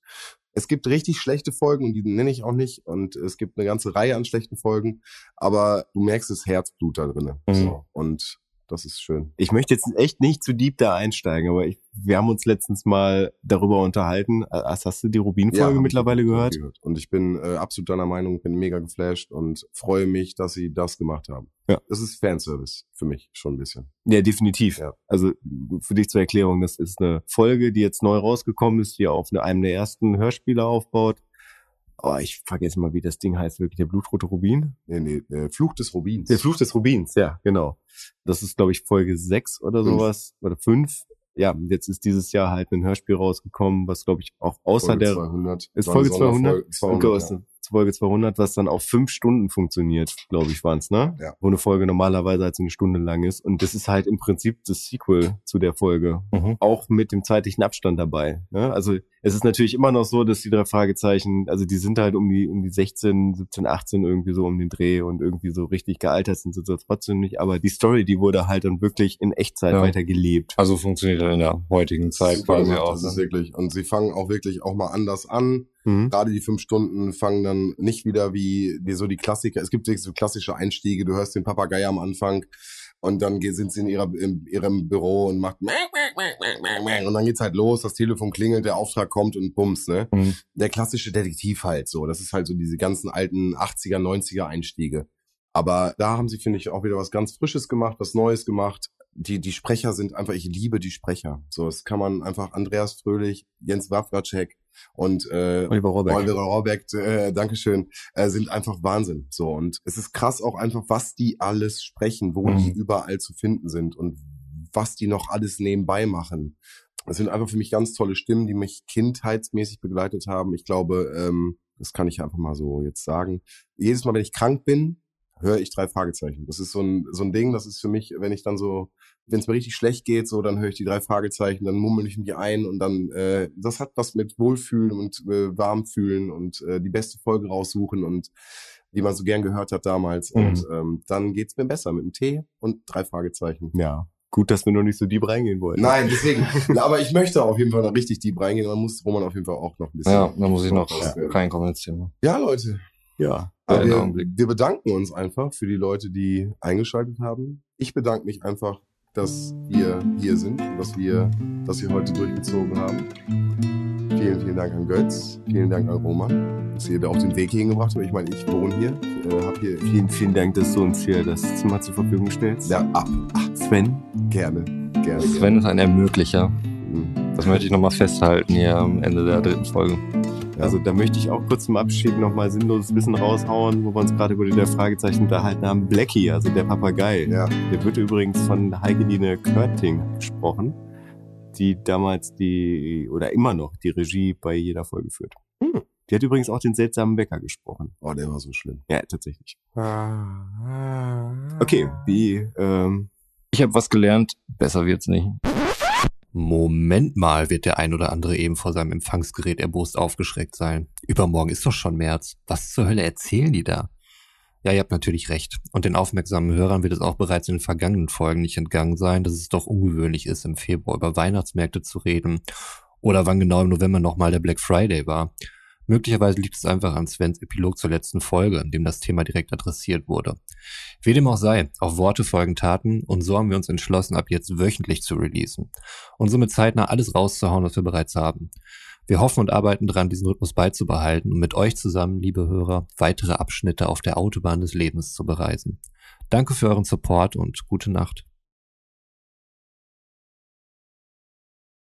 Es gibt richtig schlechte Folgen und die nenne ich auch nicht. Und es gibt eine ganze Reihe an schlechten Folgen. Aber du merkst das Herzblut da drinnen. Mhm. So. Und das ist schön. Ich möchte jetzt echt nicht zu deep da einsteigen, aber ich, wir haben uns letztens mal darüber unterhalten. Hast hast du die Rubin-Folge ich mittlerweile gehört? Und ich bin äh, absolut deiner Meinung, bin mega geflasht und freue mich, dass sie das gemacht haben. Ja. Das ist Fanservice für mich schon ein bisschen. Ja, definitiv. Ja. Also für dich zur Erklärung, das ist eine Folge, die jetzt neu rausgekommen ist, die auf eine- einem der ersten Hörspiele aufbaut. Oh, ich vergesse mal, wie das Ding heißt, wirklich der blutrote Rubin. Nee, nee, äh, Fluch des Rubins. Der Fluch des Rubins, ja, genau. Das ist, glaube ich, Folge sechs oder Fünf. sowas. Oder fünf. Ja, jetzt ist dieses Jahr halt ein Hörspiel rausgekommen, was, glaube ich, auch außer Folge der 200. ist Folge eine 200, Sonderfolge, Okay, 200 ist Folge 200, was dann auf fünf Stunden funktioniert, glaube ich, waren's, ne? Ja. Wo eine Folge normalerweise halt so eine Stunde lang ist. Und das ist halt im Prinzip das Sequel zu der Folge. Mhm. Auch mit dem zeitlichen Abstand dabei. Ne? Also es ist natürlich immer noch so, dass die drei Fragezeichen, also die sind halt um die, um die 16, 17, 18 irgendwie so um den Dreh und irgendwie so richtig gealtert sind sie so trotzdem nicht. Aber die Story, die wurde halt dann wirklich in Echtzeit Ja. weiter gelebt. Also funktioniert das in der heutigen Zeit Super quasi gemacht, auch. Das ist Ne? wirklich. Und sie fangen auch wirklich auch mal anders an. Mhm. Gerade die fünf Stunden fangen dann nicht wieder wie, wie so die Klassiker. Es gibt wirklich so klassische Einstiege. Du hörst den Papagei am Anfang und dann sind sie in, ihrer, in ihrem Büro und macht und dann geht's halt los. Das Telefon klingelt, der Auftrag kommt und bums, ne? Mhm. Der klassische Detektiv halt so. Das ist halt so diese ganzen alten 80er, 90er Einstiege. Aber da haben sie, finde ich, auch wieder was ganz Frisches gemacht, was Neues gemacht. Die, die Sprecher sind einfach, ich liebe die Sprecher. So, das kann man einfach Andreas Fröhlich, Jens Wawracek und äh, Oliver Rohrbeck. Oliver Rohrbeck, äh, Dankeschön, äh, sind einfach Wahnsinn. So, und es ist krass auch einfach, was die alles sprechen, wo Mhm. die überall zu finden sind und was die noch alles nebenbei machen. Das sind einfach für mich ganz tolle Stimmen, die mich kindheitsmäßig begleitet haben. Ich glaube, ähm, das kann ich einfach mal so jetzt sagen. Jedes Mal, wenn ich krank bin, höre ich drei Fragezeichen. Das ist so ein, so ein Ding, das ist für mich, wenn ich dann so, wenn es mir richtig schlecht geht, so, dann höre ich die drei Fragezeichen, dann mummel ich mich ein und dann, äh, das hat was mit Wohlfühlen und äh, Warmfühlen und äh, die beste Folge raussuchen und die man so gern gehört hat damals. Mhm. Und ähm, dann geht's mir besser mit dem Tee und drei Fragezeichen. Ja. Gut, dass wir noch nicht so deep reingehen wollten. Nein, deswegen. aber ich möchte auf jeden Fall noch richtig deep reingehen. Man muss Roman auf jeden Fall auch noch ein bisschen. Ja, da muss ich noch Ja. reinkommen ins Thema. Ja, Leute. Ja. Aber Einen wir, Augenblick. wir bedanken uns einfach für die Leute, die eingeschaltet haben. Ich bedanke mich einfach, dass wir hier sind, dass wir, dass wir heute durchgezogen haben. Vielen, vielen Dank an Götz. Vielen Dank an Roman, dass ihr da auf den Weg hingebracht habt. Ich meine, ich wohne hier. Äh, habe hier Vielen, vielen Dank, dass du uns hier das Zimmer zur Verfügung stellst. ja, ab. Ach, Sven. gerne, gerne. Sven ist ein Ermöglicher. Mhm. Das möchte ich nochmal festhalten hier am Ende der dritten Folge. Also da möchte ich auch kurz zum Abschied nochmal sinnloses Wissen raushauen, wo wir uns gerade über die Fragezeichen unterhalten haben. Blackie, also der Papagei. Ja, Der wird übrigens von Heikeline Körting gesprochen, die damals die, oder immer noch die Regie bei jeder Folge führt. Hm. Die hat übrigens auch den seltsamen Bäcker gesprochen. oh, der war so schlimm. Ja, tatsächlich. Okay, wie, ähm, Ich habe was gelernt, besser wird's nicht. Moment mal, wird der ein oder andere eben vor seinem Empfangsgerät erbost aufgeschreckt sein. Übermorgen ist doch schon März. Was zur Hölle erzählen die da? Ja, ihr habt natürlich recht. Und den aufmerksamen Hörern wird es auch bereits in den vergangenen Folgen nicht entgangen sein, dass es doch ungewöhnlich ist, im Februar über Weihnachtsmärkte zu reden. Oder wann genau im November nochmal der Black Friday war. Möglicherweise liegt es einfach an Svens Epilog zur letzten Folge, in dem das Thema direkt adressiert wurde. Wie dem auch sei, auf Worte folgen Taten und so haben wir uns entschlossen, ab jetzt wöchentlich zu releasen und somit zeitnah alles rauszuhauen, was wir bereits haben. Wir hoffen und arbeiten daran, diesen Rhythmus beizubehalten und mit euch zusammen, liebe Hörer, weitere Abschnitte auf der Autobahn des Lebens zu bereisen. Danke für euren Support und gute Nacht.